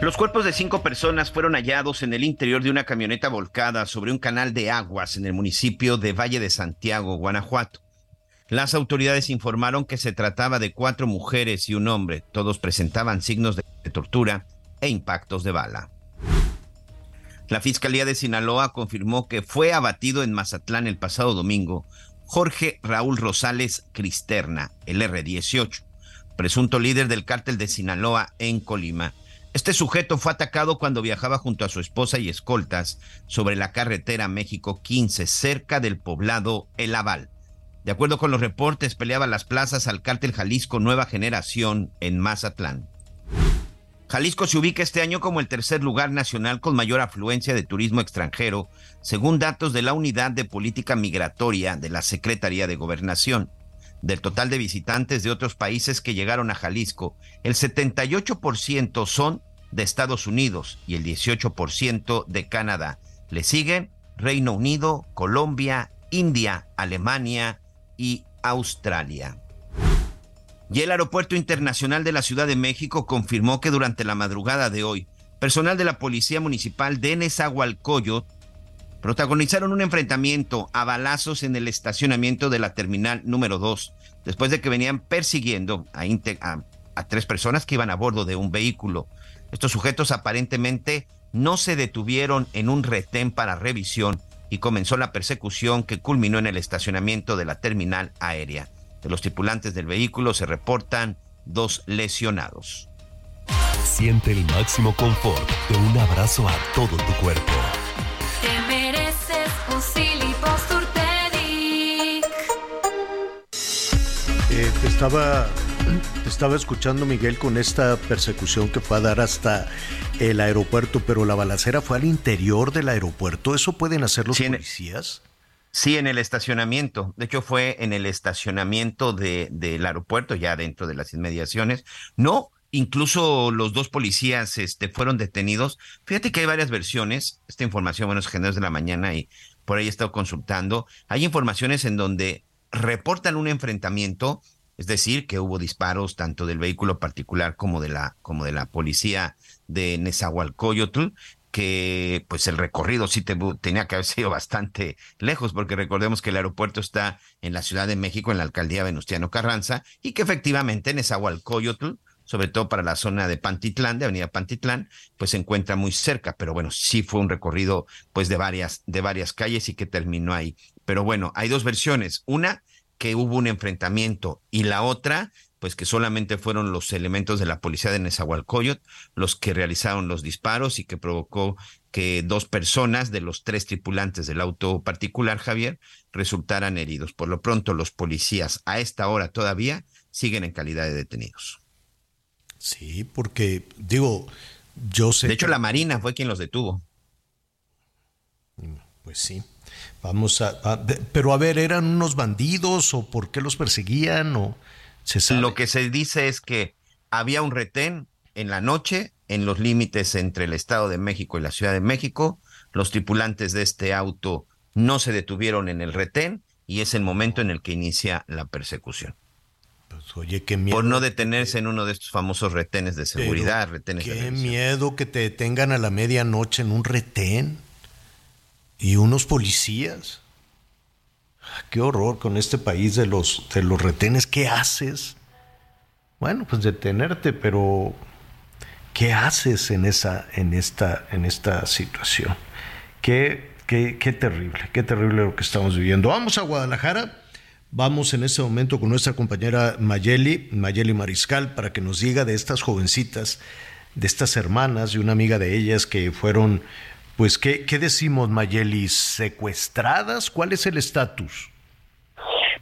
Los cuerpos de cinco personas fueron hallados en el interior de una camioneta volcada sobre un canal de aguas en el municipio de Valle de Santiago, Guanajuato. Las autoridades informaron que se trataba de cuatro mujeres y un hombre. Todos presentaban signos de tortura e impactos de bala. La Fiscalía de Sinaloa confirmó que fue abatido en Mazatlán el pasado domingo Jorge Raúl Rosales Cristerna, el R-18, presunto líder del cártel de Sinaloa en Colima este sujeto fue atacado cuando viajaba junto a su esposa y escoltas sobre la carretera México 15, cerca del poblado El Aval. De acuerdo con los reportes, peleaba las plazas al cártel Jalisco Nueva Generación en Mazatlán. Jalisco se ubica este año como el tercer lugar nacional con mayor afluencia de turismo extranjero, según datos de la Unidad de Política Migratoria de la Secretaría de Gobernación. Del total de visitantes de otros países que llegaron a Jalisco, el 78% son de Estados Unidos y el 18% de Canadá. Le siguen Reino Unido, Colombia, India, Alemania y Australia. Y el Aeropuerto Internacional de la Ciudad de México confirmó que durante la madrugada de hoy, personal de la Policía Municipal de Nezahualcóyotl protagonizaron un enfrentamiento a balazos en el estacionamiento de la terminal número 2, después de que venían persiguiendo a, a, tres personas que iban a bordo de un vehículo. Estos sujetos aparentemente no se detuvieron en un retén para revisión y comenzó la persecución que culminó en el estacionamiento de la terminal aérea. De los tripulantes del vehículo se reportan dos lesionados. Siente el máximo confort de un abrazo a todo tu cuerpo. Eh, te estaba Estaba escuchando Miguel con esta persecución que fue a dar hasta el aeropuerto, pero la balacera fue al interior del aeropuerto. ¿Eso pueden hacer los policías? Sí, en el estacionamiento. De hecho, fue en el estacionamiento de, del aeropuerto, ya dentro de las inmediaciones. No, incluso los dos policías este, fueron detenidos. Fíjate que hay varias versiones. Esta información, bueno, es generos de la mañana y por ahí he estado consultando. Hay informaciones en donde reportan un enfrentamiento, es decir, que hubo disparos tanto del vehículo particular como de la, como de la policía de Nezahualcóyotl, que pues el recorrido sí tenía que haber [laughs] sido bastante lejos, porque recordemos que el aeropuerto está en la Ciudad de México, en la alcaldía Venustiano Carranza, y que efectivamente Nezahualcóyotl, sobre todo para la zona de Pantitlán, de Avenida Pantitlán, pues se encuentra muy cerca, pero bueno, sí fue un recorrido pues de varias, de varias calles y que terminó ahí. Pero bueno, hay dos versiones. Una, que hubo un enfrentamiento y la otra, pues que solamente fueron los elementos de la policía de Nezahualcóyotl los que realizaron los disparos y que provocó que dos personas de los tres tripulantes del auto particular, Javier, resultaran heridos. Por lo pronto, los policías a esta hora todavía siguen en calidad de detenidos. Sí, porque digo, yo sé. De hecho, la Marina fue quien los detuvo. Pues sí. Vamos a, pero a ver, ¿eran unos bandidos o por qué los perseguían o se Lo que se dice es que había un retén en la noche en los límites entre el Estado de México y la Ciudad de México. Los tripulantes de este auto no se detuvieron en el retén y es el momento en el que inicia la persecución. Pues, oye, qué miedo. Por no detenerse en uno de estos famosos retenes de seguridad, retenes Qué miedo que te detengan a la medianoche en un retén y unos policías. Qué horror con este país de los, de los retenes. ¿Qué haces? Bueno, pues detenerte, pero ¿qué haces en, esa, en, esta, en esta situación? Qué, qué, qué terrible, qué terrible lo que estamos viviendo. Vamos a Guadalajara. Vamos en este momento con nuestra compañera Mayeli, Mayeli Mariscal, para que nos diga de estas jovencitas, de estas hermanas, de una amiga de ellas que fueron pues, ¿qué, qué decimos, Mayeli? ¿Secuestradas? ¿Cuál es el estatus?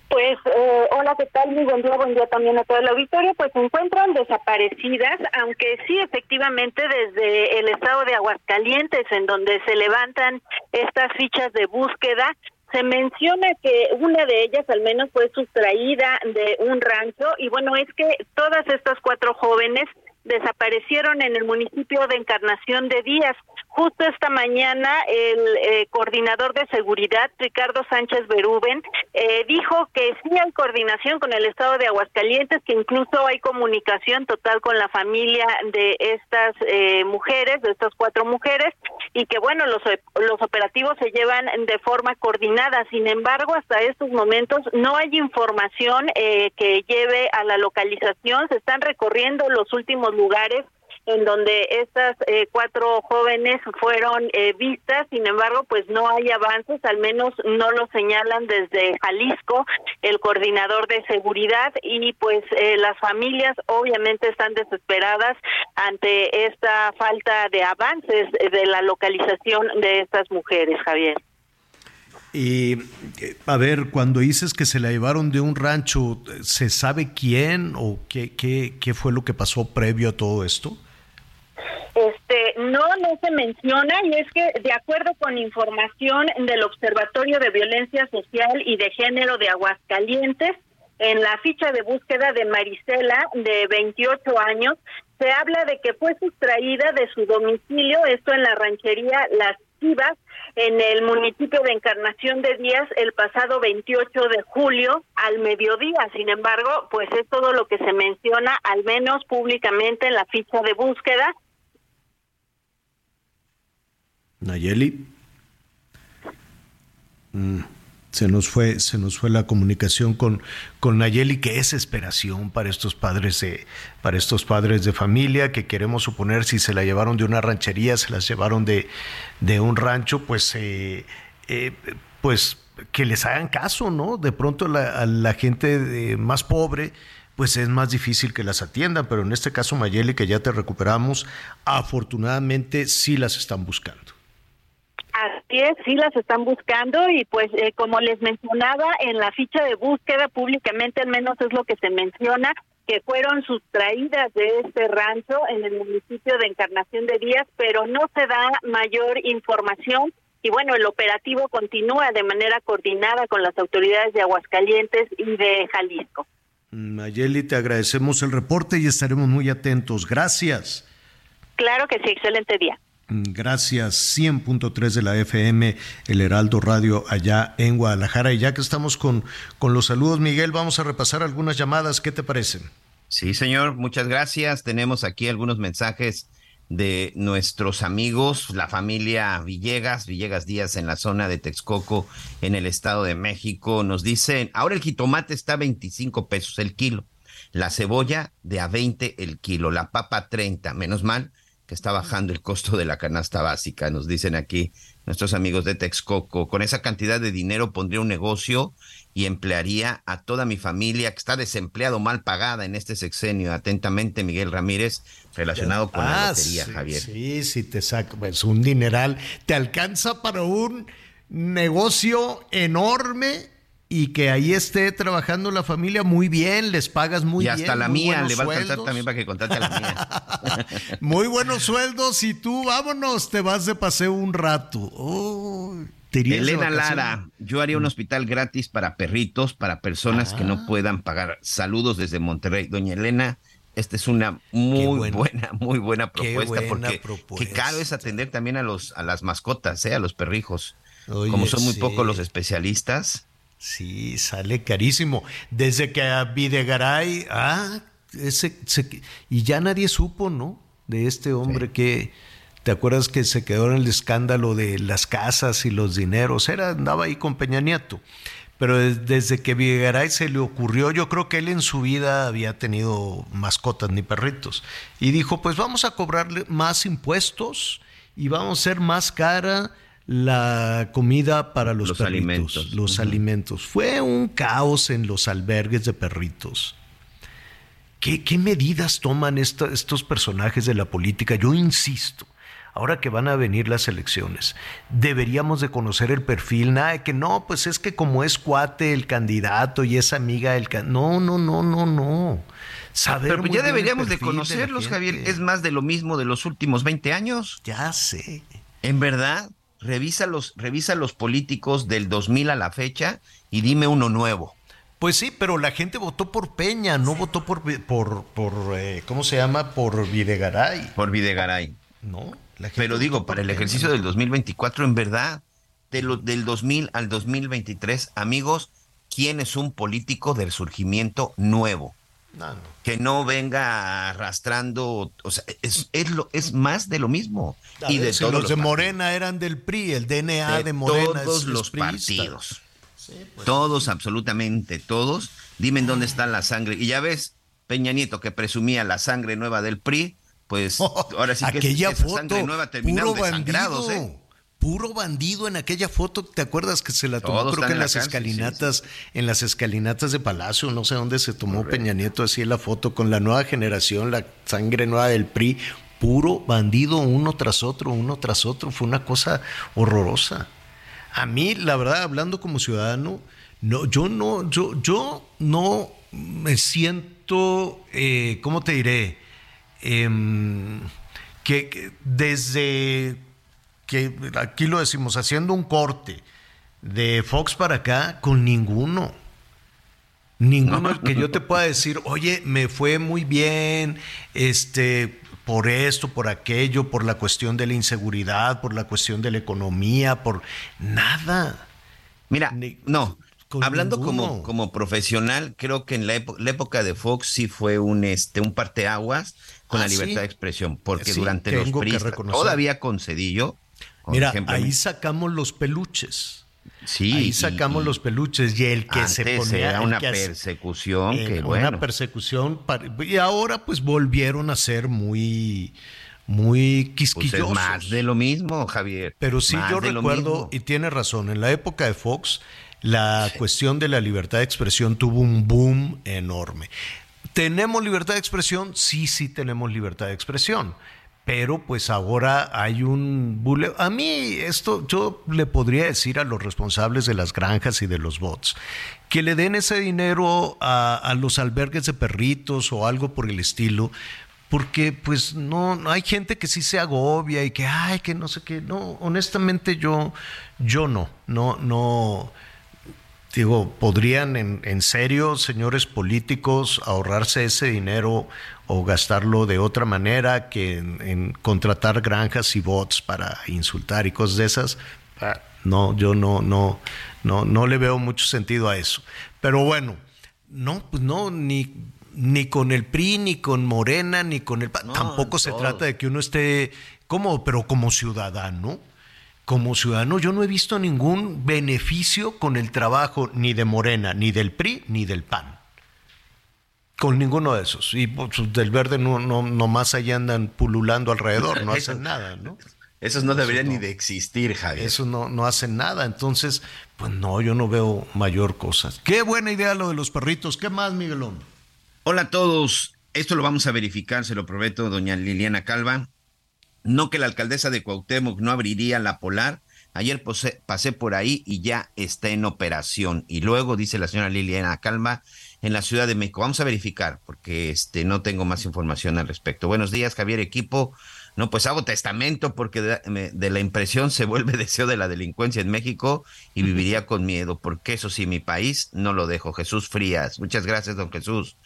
Pues, eh, hola, ¿qué tal? Muy buen día, buen día también a todo el auditorio. Pues se encuentran desaparecidas, aunque sí, efectivamente, desde el estado de Aguascalientes, en donde se levantan estas fichas de búsqueda, se menciona que una de ellas al menos fue sustraída de un rancho y bueno, es que todas estas cuatro jóvenes desaparecieron en el municipio de Encarnación de Díaz. Justo esta mañana el eh, coordinador de seguridad, Ricardo Sánchez Berúben, eh, dijo que sí hay coordinación con el estado de Aguascalientes, que incluso hay comunicación total con la familia de estas eh, mujeres, de estas cuatro mujeres, y que bueno, los, los operativos se llevan de forma coordinada. Sin embargo, hasta estos momentos no hay información que lleve a la localización. Se están recorriendo los últimos lugares en donde estas eh, cuatro jóvenes fueron eh, vistas, sin embargo, pues no hay avances, al menos no lo señalan desde Jalisco, el coordinador de seguridad, y pues eh, las familias obviamente están desesperadas ante esta falta de avances de la localización de estas mujeres, Javier. Y a ver, cuando dices que se la llevaron de un rancho, ¿se sabe quién o qué, qué, qué fue lo que pasó previo a todo esto? Este, no, no se menciona y es que de acuerdo con información del Observatorio de Violencia Social y de Género de Aguascalientes, en la ficha de búsqueda de Marisela, de 28 años, se habla de que fue sustraída de su domicilio, esto en la ranchería Las Chivas, en el municipio de Encarnación de Díaz, el pasado 28 de julio al mediodía. Sin embargo, pues es todo lo que se menciona, al menos públicamente en la ficha de búsqueda Nayeli. Mm, se nos fue, se nos fue la comunicación con, con Nayeli, qué desesperación para estos padres de, para estos padres de familia que queremos suponer si se la llevaron de una ranchería, se las llevaron de, de un rancho, pues, eh, eh, pues que les hagan caso, ¿no? De pronto la, a la gente más pobre, pues es más difícil que las atiendan, pero en este caso Mayeli, que ya te recuperamos, afortunadamente sí las están buscando. Así es, sí las están buscando y pues eh, como les mencionaba en la ficha de búsqueda públicamente al menos es lo que se menciona, que fueron sustraídas de este rancho en el municipio de Encarnación de Díaz, pero no se da mayor información y bueno, el operativo continúa de manera coordinada con las autoridades de Aguascalientes y de Jalisco. Mayeli, te agradecemos el reporte y estaremos muy atentos. Gracias. Claro que sí, excelente día. Gracias, 100.3 de la FM, el Heraldo Radio allá en Guadalajara. Y ya que estamos con, con los saludos, Miguel, vamos a repasar algunas llamadas. ¿Qué te parecen? Sí, señor, muchas gracias. Tenemos aquí algunos mensajes de nuestros amigos, la familia Villegas, Villegas Díaz en la zona de Texcoco, en el Estado de México. Nos dicen, ahora el jitomate está a 25 pesos el kilo, la cebolla de a 20 el kilo, la papa 30, menos mal que está bajando el costo de la canasta básica, nos dicen aquí nuestros amigos de Texcoco. Con esa cantidad de dinero pondría un negocio y emplearía a toda mi familia que está desempleado mal pagada en este sexenio. Atentamente, Miguel Ramírez, relacionado con la Ah, lotería, sí, Javier. Sí, sí, te saca, pues un dineral. Te alcanza para un negocio enorme y que ahí esté trabajando la familia muy bien, les pagas muy y bien. hasta la mía le va a alcanzar también para que contrate a la mía. [laughs] Muy buenos sueldos y tú, vámonos, te vas de paseo un rato. Oh, ¿te irías de Elena? Lara, yo haría un hospital gratis para perritos, para personas que Ah. no puedan pagar. Saludos desde Monterrey. Doña Elena, esta es una muy buena, muy buena Qué propuesta, buena porque propuesta. qué caro es atender también a los a las mascotas, ¿eh? a los perrijos. Oye, Como son muy sí. pocos los especialistas. Sí, sale carísimo. Desde que a Videgaray, ah, ese, se- y ya nadie supo, ¿no? De este hombre que, ¿te acuerdas que se quedó en el escándalo de las casas y los dineros? Era, andaba ahí con Peña Nieto. Pero des- desde que Videgaray se le ocurrió, yo creo que él en su vida había tenido mascotas ni perritos. Y dijo, pues vamos a cobrarle más impuestos y vamos a hacer más cara la comida para los, Los perritos, alimentos. los alimentos. Fue un caos en los albergues de perritos. ¿Qué, qué medidas toman esta- estos personajes de la política? Yo insisto, ahora que van a venir las elecciones, deberíamos de conocer el perfil, nada de que no, pues es que como es cuate el candidato y es amiga del candidato. No, no, no, no, no. Saber Pero pues ya deberíamos de conocerlos, Javier. Es más de lo mismo de los últimos 20 años. Ya sé. En verdad, revisa los, revisa los políticos del 2000 a la fecha y dime uno nuevo. Pues sí, pero la gente votó por Peña, no votó por, por, por eh, ¿cómo se llama? Por Videgaray. Por Videgaray. No. la gente Pero digo, para el Peña. ejercicio del 2024, en verdad, de lo- del 2000 al 2023, amigos, ¿quién es un político del surgimiento nuevo? No, no. Que no venga arrastrando, o sea, es, es, lo, es más de lo mismo. A y ver, de si todos los, los de partidos. Morena eran del PRI, el DNA de, de Morena todos es- los partidos. pues. Todos, absolutamente todos. Dime en dónde está la sangre. Y ya ves, Peña Nieto que presumía la sangre nueva del PRI, pues [laughs] ahora sí que aquella esa foto, sangre nueva terminaron desangrados, bandido, ¿eh? Puro bandido en aquella foto. ¿Te acuerdas que se la tomó? Todos Creo que en en la las sí, escalinatas, en las escalinatas de Palacio, no sé dónde se tomó Peña Nieto así la foto con la nueva generación, la sangre nueva del PRI. Puro bandido, uno tras otro, uno tras otro. Fue una cosa horrorosa. A mí, la verdad, hablando como ciudadano, no, yo no, yo, yo no me siento, eh, ¿cómo te diré? Em, que, que desde que aquí lo decimos, haciendo un corte de Fox para acá, con ninguno. Ninguno [laughs] que yo te pueda decir, oye, me fue muy bien, este, por esto, por aquello, por la cuestión de la inseguridad, por la cuestión de la economía, por nada. Mira, no. Hablando como, ninguno. como profesional, creo que en la, época, la época de Fox sí fue un este un parteaguas con Ah, la libertad sí. de expresión, porque Sí, durante los reconocer. todavía con Cedillo, Mira, ahí sacamos los peluches. sí, ahí y- sacamos los peluches y el que se ponía era una que hace- persecución Eh, que una bueno. persecución para- y ahora pues volvieron a ser muy muy Pues es quisquillosos. más de lo mismo, Javier. Pero sí, Más yo recuerdo, y tiene razón, en la época de Fox, la cuestión de la libertad de expresión tuvo un boom enorme. ¿Tenemos libertad de expresión? Sí, sí tenemos libertad de expresión. Pero pues ahora hay un bule. A mí esto yo le podría decir a los responsables de las granjas y de los bots que le den ese dinero a, los albergues de perritos o algo por el estilo, porque pues no, no, hay gente que sí se agobia y que ay que no sé qué no honestamente yo yo no no no digo podrían en serio señores políticos ahorrarse ese dinero o gastarlo de otra manera que en, en contratar granjas y bots para insultar y cosas de esas Ah, no yo no no no no le veo mucho sentido a eso pero bueno no pues no ni ni con el PRI, ni con Morena, ni con el... PAN. Tampoco se todo. trata de que uno esté como, pero como ciudadano, como ciudadano yo no he visto ningún beneficio con el trabajo ni de Morena, ni del PRI, ni del PAN. Con ninguno de esos. Y pues, del verde no, no, nomás ahí andan pululando alrededor, no [laughs] hacen nada, ¿no? Esos no deberían ni de existir, Javier. Eso no, no hacen nada. Entonces, pues no, yo no veo mayor cosa. Qué buena idea lo de los perritos. ¿Qué más, Miguelón? Hola a todos. Esto lo vamos a verificar, se lo prometo, doña Liliana Calva. No que la alcaldesa de Cuauhtémoc no abriría la polar. Ayer pasé por ahí y ya está en operación. Y luego, dice la señora Liliana Calva, en la Ciudad de México. Vamos a verificar, porque este, no tengo más información al respecto. Buenos días, Javier, equipo. No, pues hago testamento porque de, de la impresión se [laughs] vuelve deseo de la delincuencia en México y viviría con miedo, porque eso sí, mi país no lo dejo. Jesús Frías. Muchas gracias, don Jesús.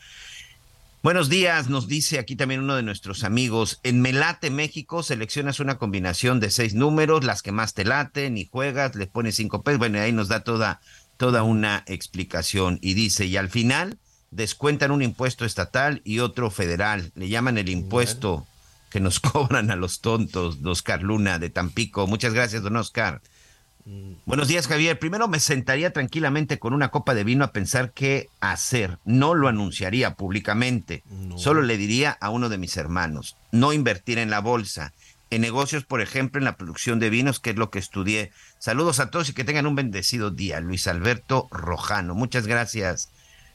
Buenos días, nos dice aquí también uno de nuestros amigos. En Melate, México, seleccionas una combinación de seis números, las que más te laten y juegas, le pones cinco pesos. Bueno, ahí nos da toda, toda una explicación. Y dice, y al final descuentan un impuesto estatal y otro federal. Le llaman el impuesto que nos [laughs] cobran a los tontos, Oscar Luna de Tampico. Muchas gracias, don Oscar. Buenos días, Javier. Primero me sentaría tranquilamente con una copa de vino a pensar qué hacer. No lo anunciaría públicamente. Solo le diría a uno de mis hermanos, no invertir en la bolsa. En negocios, por ejemplo, en la producción de vinos, que es lo que estudié. Saludos a todos y que tengan un bendecido día. Luis Alberto Rojano. Muchas gracias.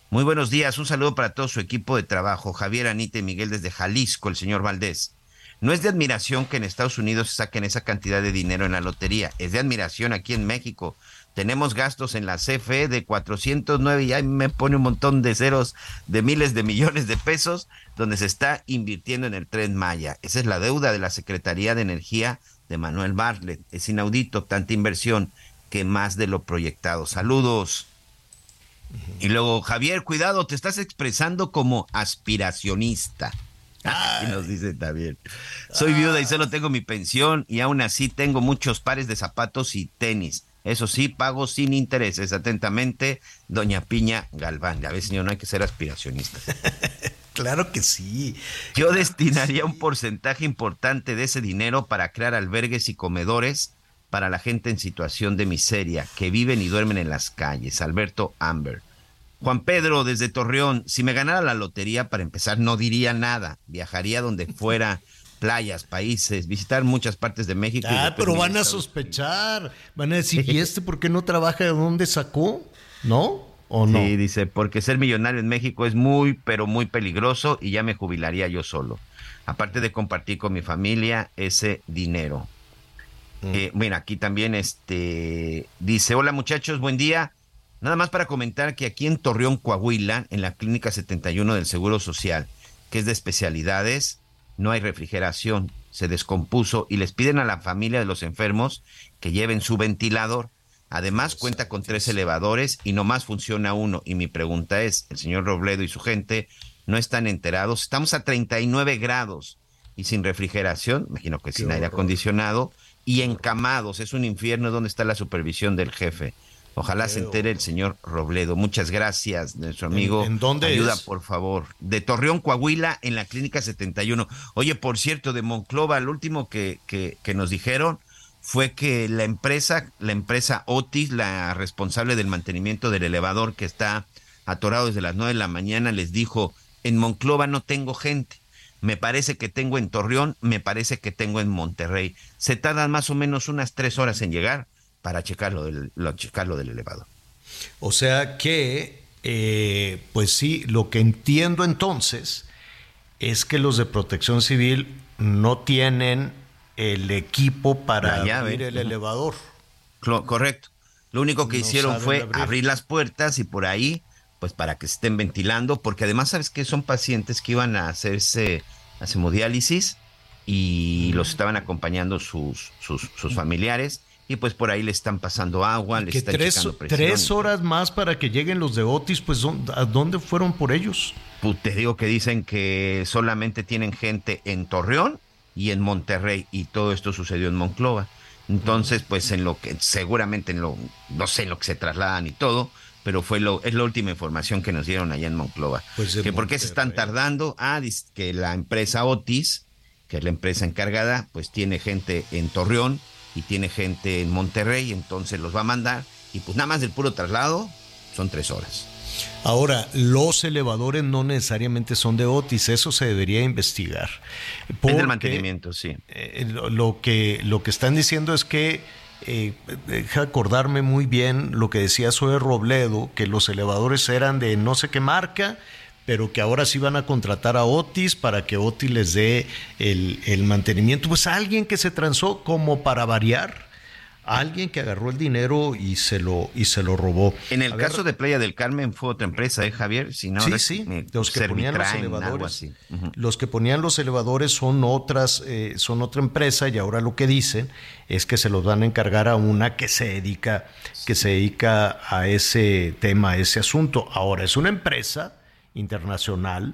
Muy buenos días. Un saludo para todo su equipo de trabajo. Javier, Anita y Miguel desde Jalisco, el señor Valdés. No es de admiración que en Estados Unidos saquen esa cantidad de dinero en la lotería, es de admiración aquí en México. Tenemos gastos en la CFE de 409 y ahí me pone un montón de ceros de miles de millones de pesos donde se está invirtiendo en el tren Maya. Esa es la deuda de la Secretaría de Energía de Manuel Bartlett. Es inaudito tanta inversión que más de lo proyectado. Saludos. Y luego, Javier, cuidado, te estás expresando como aspiracionista. Y nos dice también. Soy viuda y solo tengo mi pensión y aún así tengo muchos pares de zapatos y tenis. Eso sí, pago sin intereses. Atentamente, doña Piña Galván. Ya ves, señor, no hay que ser aspiracionista. [laughs] Claro que sí. Yo destinaría un porcentaje importante de ese dinero para crear albergues y comedores para la gente en situación de miseria, que viven y duermen en las calles. Alberto Amber. Juan Pedro, desde Torreón, si me ganara la lotería, para empezar, no diría nada. Viajaría donde [laughs] fuera, playas, países, visitar muchas partes de México. Ah, pero van a sospechar. Van a decir, [laughs] ¿y este por qué no trabaja? ¿De dónde sacó? ¿No? ¿O no? Sí, dice, porque ser millonario en México es muy, pero muy peligroso y ya me jubilaría yo solo. Aparte de compartir con mi familia ese dinero. Eh, mira, aquí también este dice, hola muchachos, buen día. Nada más para comentar que aquí en Torreón, Coahuila, en la Clínica 71 del Seguro Social, que es de especialidades, no hay refrigeración, se descompuso y les piden a la familia de los enfermos que lleven su ventilador. Además, cuenta con tres elevadores y nomás funciona uno. Y mi pregunta es, el señor Robledo y su gente no están enterados. Estamos a 39 grados y sin refrigeración, imagino que sin aire acondicionado, y encamados. Es un infierno donde está la supervisión del jefe. Ojalá se entere el señor Robledo. Muchas gracias, nuestro amigo. ¿En- en dónde Ayuda, es? por favor. De Torreón, Coahuila, en la Clínica 71. Oye, por cierto, de Monclova, lo último que, que, que nos dijeron fue que la empresa, la empresa Otis, la responsable del mantenimiento del elevador que está atorado desde las 9 de la mañana, les dijo, en Monclova no tengo gente. Me parece que tengo en Torreón, me parece que tengo en Monterrey. Se tardan más o menos unas tres horas en llegar para checarlo del, lo, checarlo del elevador. O sea que, eh, pues sí, lo que entiendo entonces es que los de protección civil no tienen el equipo para abrir el elevador. Correcto. Lo único que hicieron fue abrir. las puertas y por ahí, pues para que estén ventilando, porque además sabes que son pacientes que iban a hacerse hemodiálisis y los estaban acompañando sus, sus, sus familiares y pues por ahí le están pasando agua, le están tres, presión. Tres horas más para que lleguen los de Otis, pues ¿a dónde fueron por ellos? Pues te digo que dicen que solamente tienen gente en Torreón y en Monterrey y todo esto sucedió en Monclova. Entonces, pues en lo que seguramente en lo no sé en lo que se trasladan y todo, pero fue lo es la última información que nos dieron allá en Monclova. Pues que por qué se están tardando? Ah, que la empresa Otis, que es la empresa encargada, pues tiene gente en Torreón y tiene gente en Monterrey, entonces los va a mandar y pues nada más del puro traslado son tres horas. Ahora, los elevadores no necesariamente son de Otis, eso se debería investigar. Es del mantenimiento, sí. Eh, lo, que, lo que están diciendo es que, eh, deja acordarme muy bien lo que decía Zoe Robledo, que los elevadores eran de no sé qué marca, pero que ahora sí van a contratar a Otis para que Otis les dé el, el mantenimiento. Pues alguien que se transó como para variar alguien que agarró el dinero y se lo y se lo robó. En el caso de Playa del Carmen fue otra empresa, ¿eh, Javier? sí, sí, los que ponían los elevadores. Los que ponían los elevadores son otras, eh, son otra empresa y ahora lo que dicen es que se los van a encargar a una que se dedica, que se dedica a ese tema, a ese asunto. Ahora es una empresa internacional.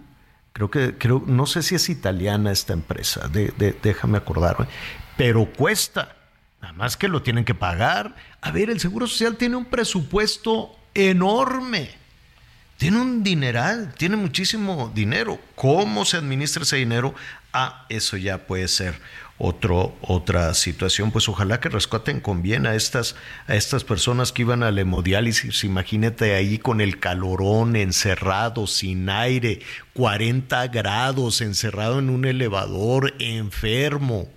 Creo que, creo, no sé si es italiana esta empresa, déjame acordarme, pero cuesta Nada más que lo tienen que pagar. A ver, el Seguro Social tiene un presupuesto enorme. Tiene un dineral, tiene muchísimo dinero. ¿Cómo se administra ese dinero? Ah, eso ya puede ser otro, otra situación. Pues ojalá que rescaten con bien a estas, a estas personas que iban a la hemodiálisis. Imagínate ahí con el calorón, encerrado, sin aire, 40 grados, encerrado en un elevador, enfermo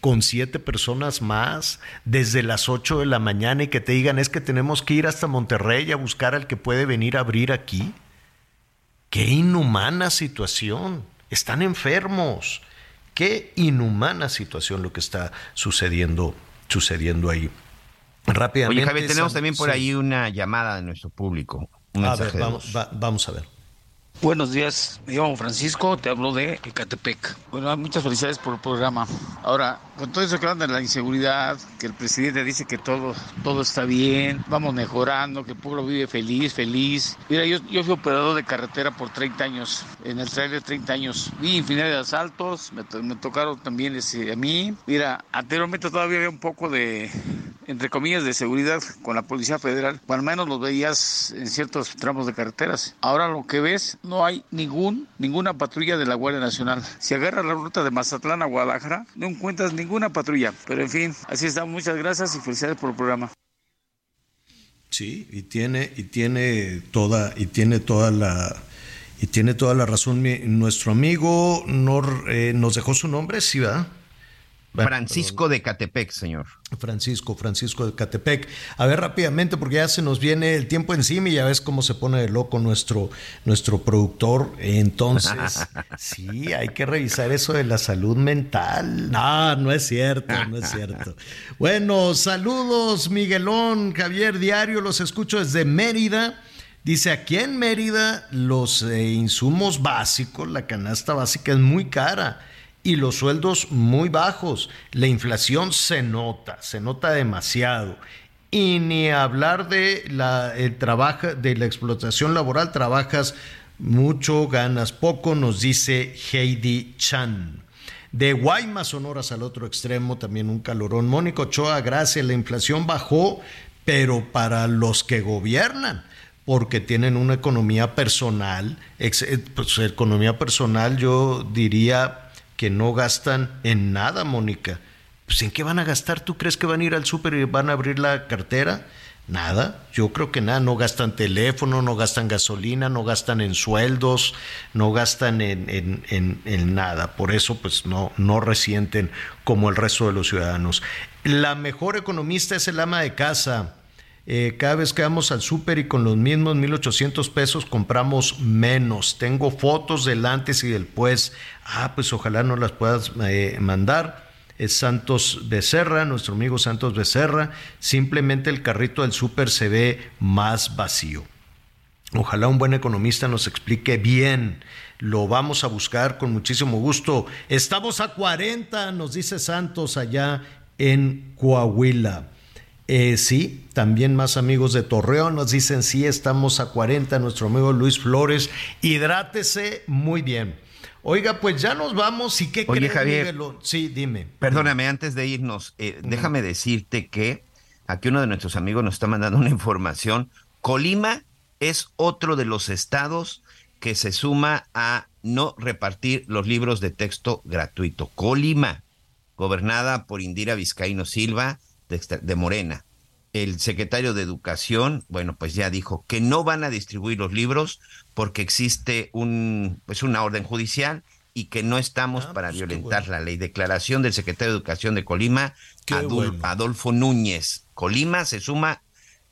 con siete personas más desde las ocho de la mañana y que te digan es que tenemos que ir hasta Monterrey a buscar al que puede venir a abrir aquí. Qué inhumana situación. Están enfermos. Qué inhumana situación lo que está sucediendo, sucediendo ahí. Rápidamente. Oye, Javier, tenemos también por ahí una llamada de nuestro público. a ver, vamos, vamos a ver. Buenos días, me llamo Francisco, te hablo de Ecatepec. Bueno, muchas felicidades por el programa. Ahora, con todo eso que hablan de la inseguridad, que el presidente dice que todo, todo está bien, vamos mejorando, que el pueblo vive feliz, feliz. Mira, yo, yo fui operador de carretera por 30 años, en el trailer 30 años. Vi infinidad de asaltos, me, me tocaron también ese, a mí. Mira, anteriormente todavía había un poco de, entre comillas, de seguridad con la Policía Federal, o al menos los veías en ciertos tramos de carreteras. Ahora lo que ves no hay ningún, ninguna patrulla de la Guardia Nacional. Si agarras la ruta de Mazatlán a Guadalajara, no encuentras ninguna patrulla. Pero en fin, así está. Muchas gracias y felicidades por el programa. Sí, y tiene, y tiene toda, y tiene toda la, y tiene toda la razón. nuestro amigo Nor, eh, nos dejó su nombre, sí, ¿verdad? Francisco de Catepec, señor. Francisco, Francisco de Catepec. A ver rápidamente, porque ya se nos viene el tiempo encima y ya ves cómo se pone de loco nuestro, nuestro productor. Entonces, [laughs] sí, hay que revisar eso de la salud mental. No, no es cierto, no es cierto. Bueno, saludos, Miguelón, Javier Diario, los escucho desde Mérida. Dice, aquí en Mérida los eh, insumos básicos, la canasta básica es muy cara y los sueldos muy bajos. La inflación se nota, se nota demasiado. Y ni hablar de la, el trabajo, de la explotación laboral, trabajas mucho, ganas poco, nos dice Heidi Chan. De Guaymas, Sonoras al otro extremo, también un calorón. Mónico Ochoa, gracias, la inflación bajó, pero para los que gobiernan porque tienen una economía personal, eh, pues economía personal yo diría que no gastan en nada, Mónica. Pues ¿en qué van a gastar? ¿Tú crees que van a ir al súper y van a abrir la cartera? Nada, yo creo que nada, no gastan teléfono, no gastan gasolina, no gastan en sueldos, no gastan en, en, nada. Por eso, pues no, no resienten como el resto de los ciudadanos. La mejor economista es el ama de casa. Eh, cada vez que vamos al súper y con los mismos 1.800 pesos compramos menos. Tengo fotos del antes y del pues. Ah, pues ojalá no las puedas eh, mandar. Es Santos Becerra, nuestro amigo Santos Becerra. Simplemente el carrito del súper se ve más vacío. Ojalá un buen economista nos explique bien. Lo vamos a buscar con muchísimo gusto. Estamos a 40, nos dice Santos allá en Coahuila. Eh, sí, también más amigos de Torreón nos dicen, sí, estamos a 40, nuestro amigo Luis Flores, hidrátese muy bien. Oiga, pues ya nos vamos y qué Oye, Javier, Sí, dime. Perdóname, antes de irnos, eh, déjame decirte que aquí uno de nuestros amigos nos está mandando una información. Colima es otro de los estados que se suma a no repartir los libros de texto gratuito. Colima, gobernada por Indira Vizcaíno Silva, de, Morena. El secretario de Educación, bueno, pues ya dijo que no van a distribuir los libros porque existe un, pues una orden judicial y que no estamos ah, para pues violentar la ley. Declaración del secretario de Educación de Colima, Adolfo Núñez. Colima se suma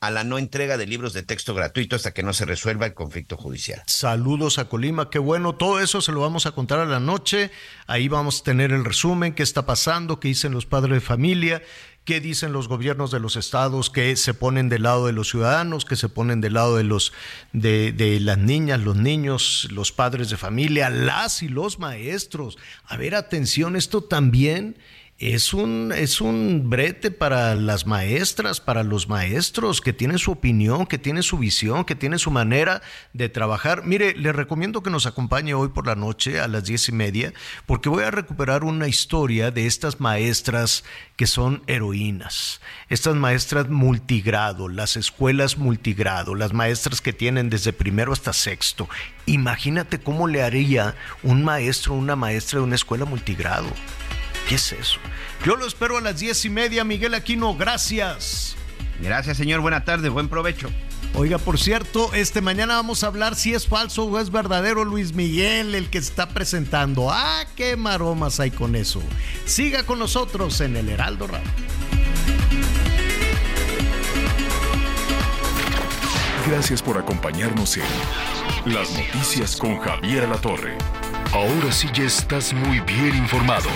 a la no entrega de libros de texto gratuito hasta que no se resuelva el conflicto judicial. Saludos a Colima, qué bueno, todo eso se lo vamos a contar a la noche, ahí vamos a tener el resumen, qué está pasando, qué dicen los padres de familia, qué dicen los gobiernos de los estados que se ponen del lado de los ciudadanos, que se ponen del lado de los de, de, las niñas, los niños, los padres de familia, las y los maestros. A ver, atención, esto también es un, es un brete para las maestras, para los maestros que tienen su opinión, que tienen su visión, que tienen su manera de trabajar. Mire, le recomiendo que nos acompañe hoy por la noche a las diez y media, porque voy a recuperar una historia de estas maestras que son heroínas, estas maestras multigrado, las escuelas multigrado, las maestras que tienen desde primero hasta sexto. Imagínate cómo le haría un maestro una maestra de una escuela multigrado. ¿Qué es eso? Yo lo espero a las diez y media, Miguel Aquino. Gracias. Gracias, señor. Buena tarde. Buen provecho. Oiga, por cierto, este mañana vamos a hablar si es falso o es verdadero Luis Miguel el que está presentando. Ah, qué maromas hay con eso. Siga con nosotros en el Heraldo Radio. Gracias por acompañarnos en Las Noticias con Javier La Torre. Ahora sí ya estás muy bien informado.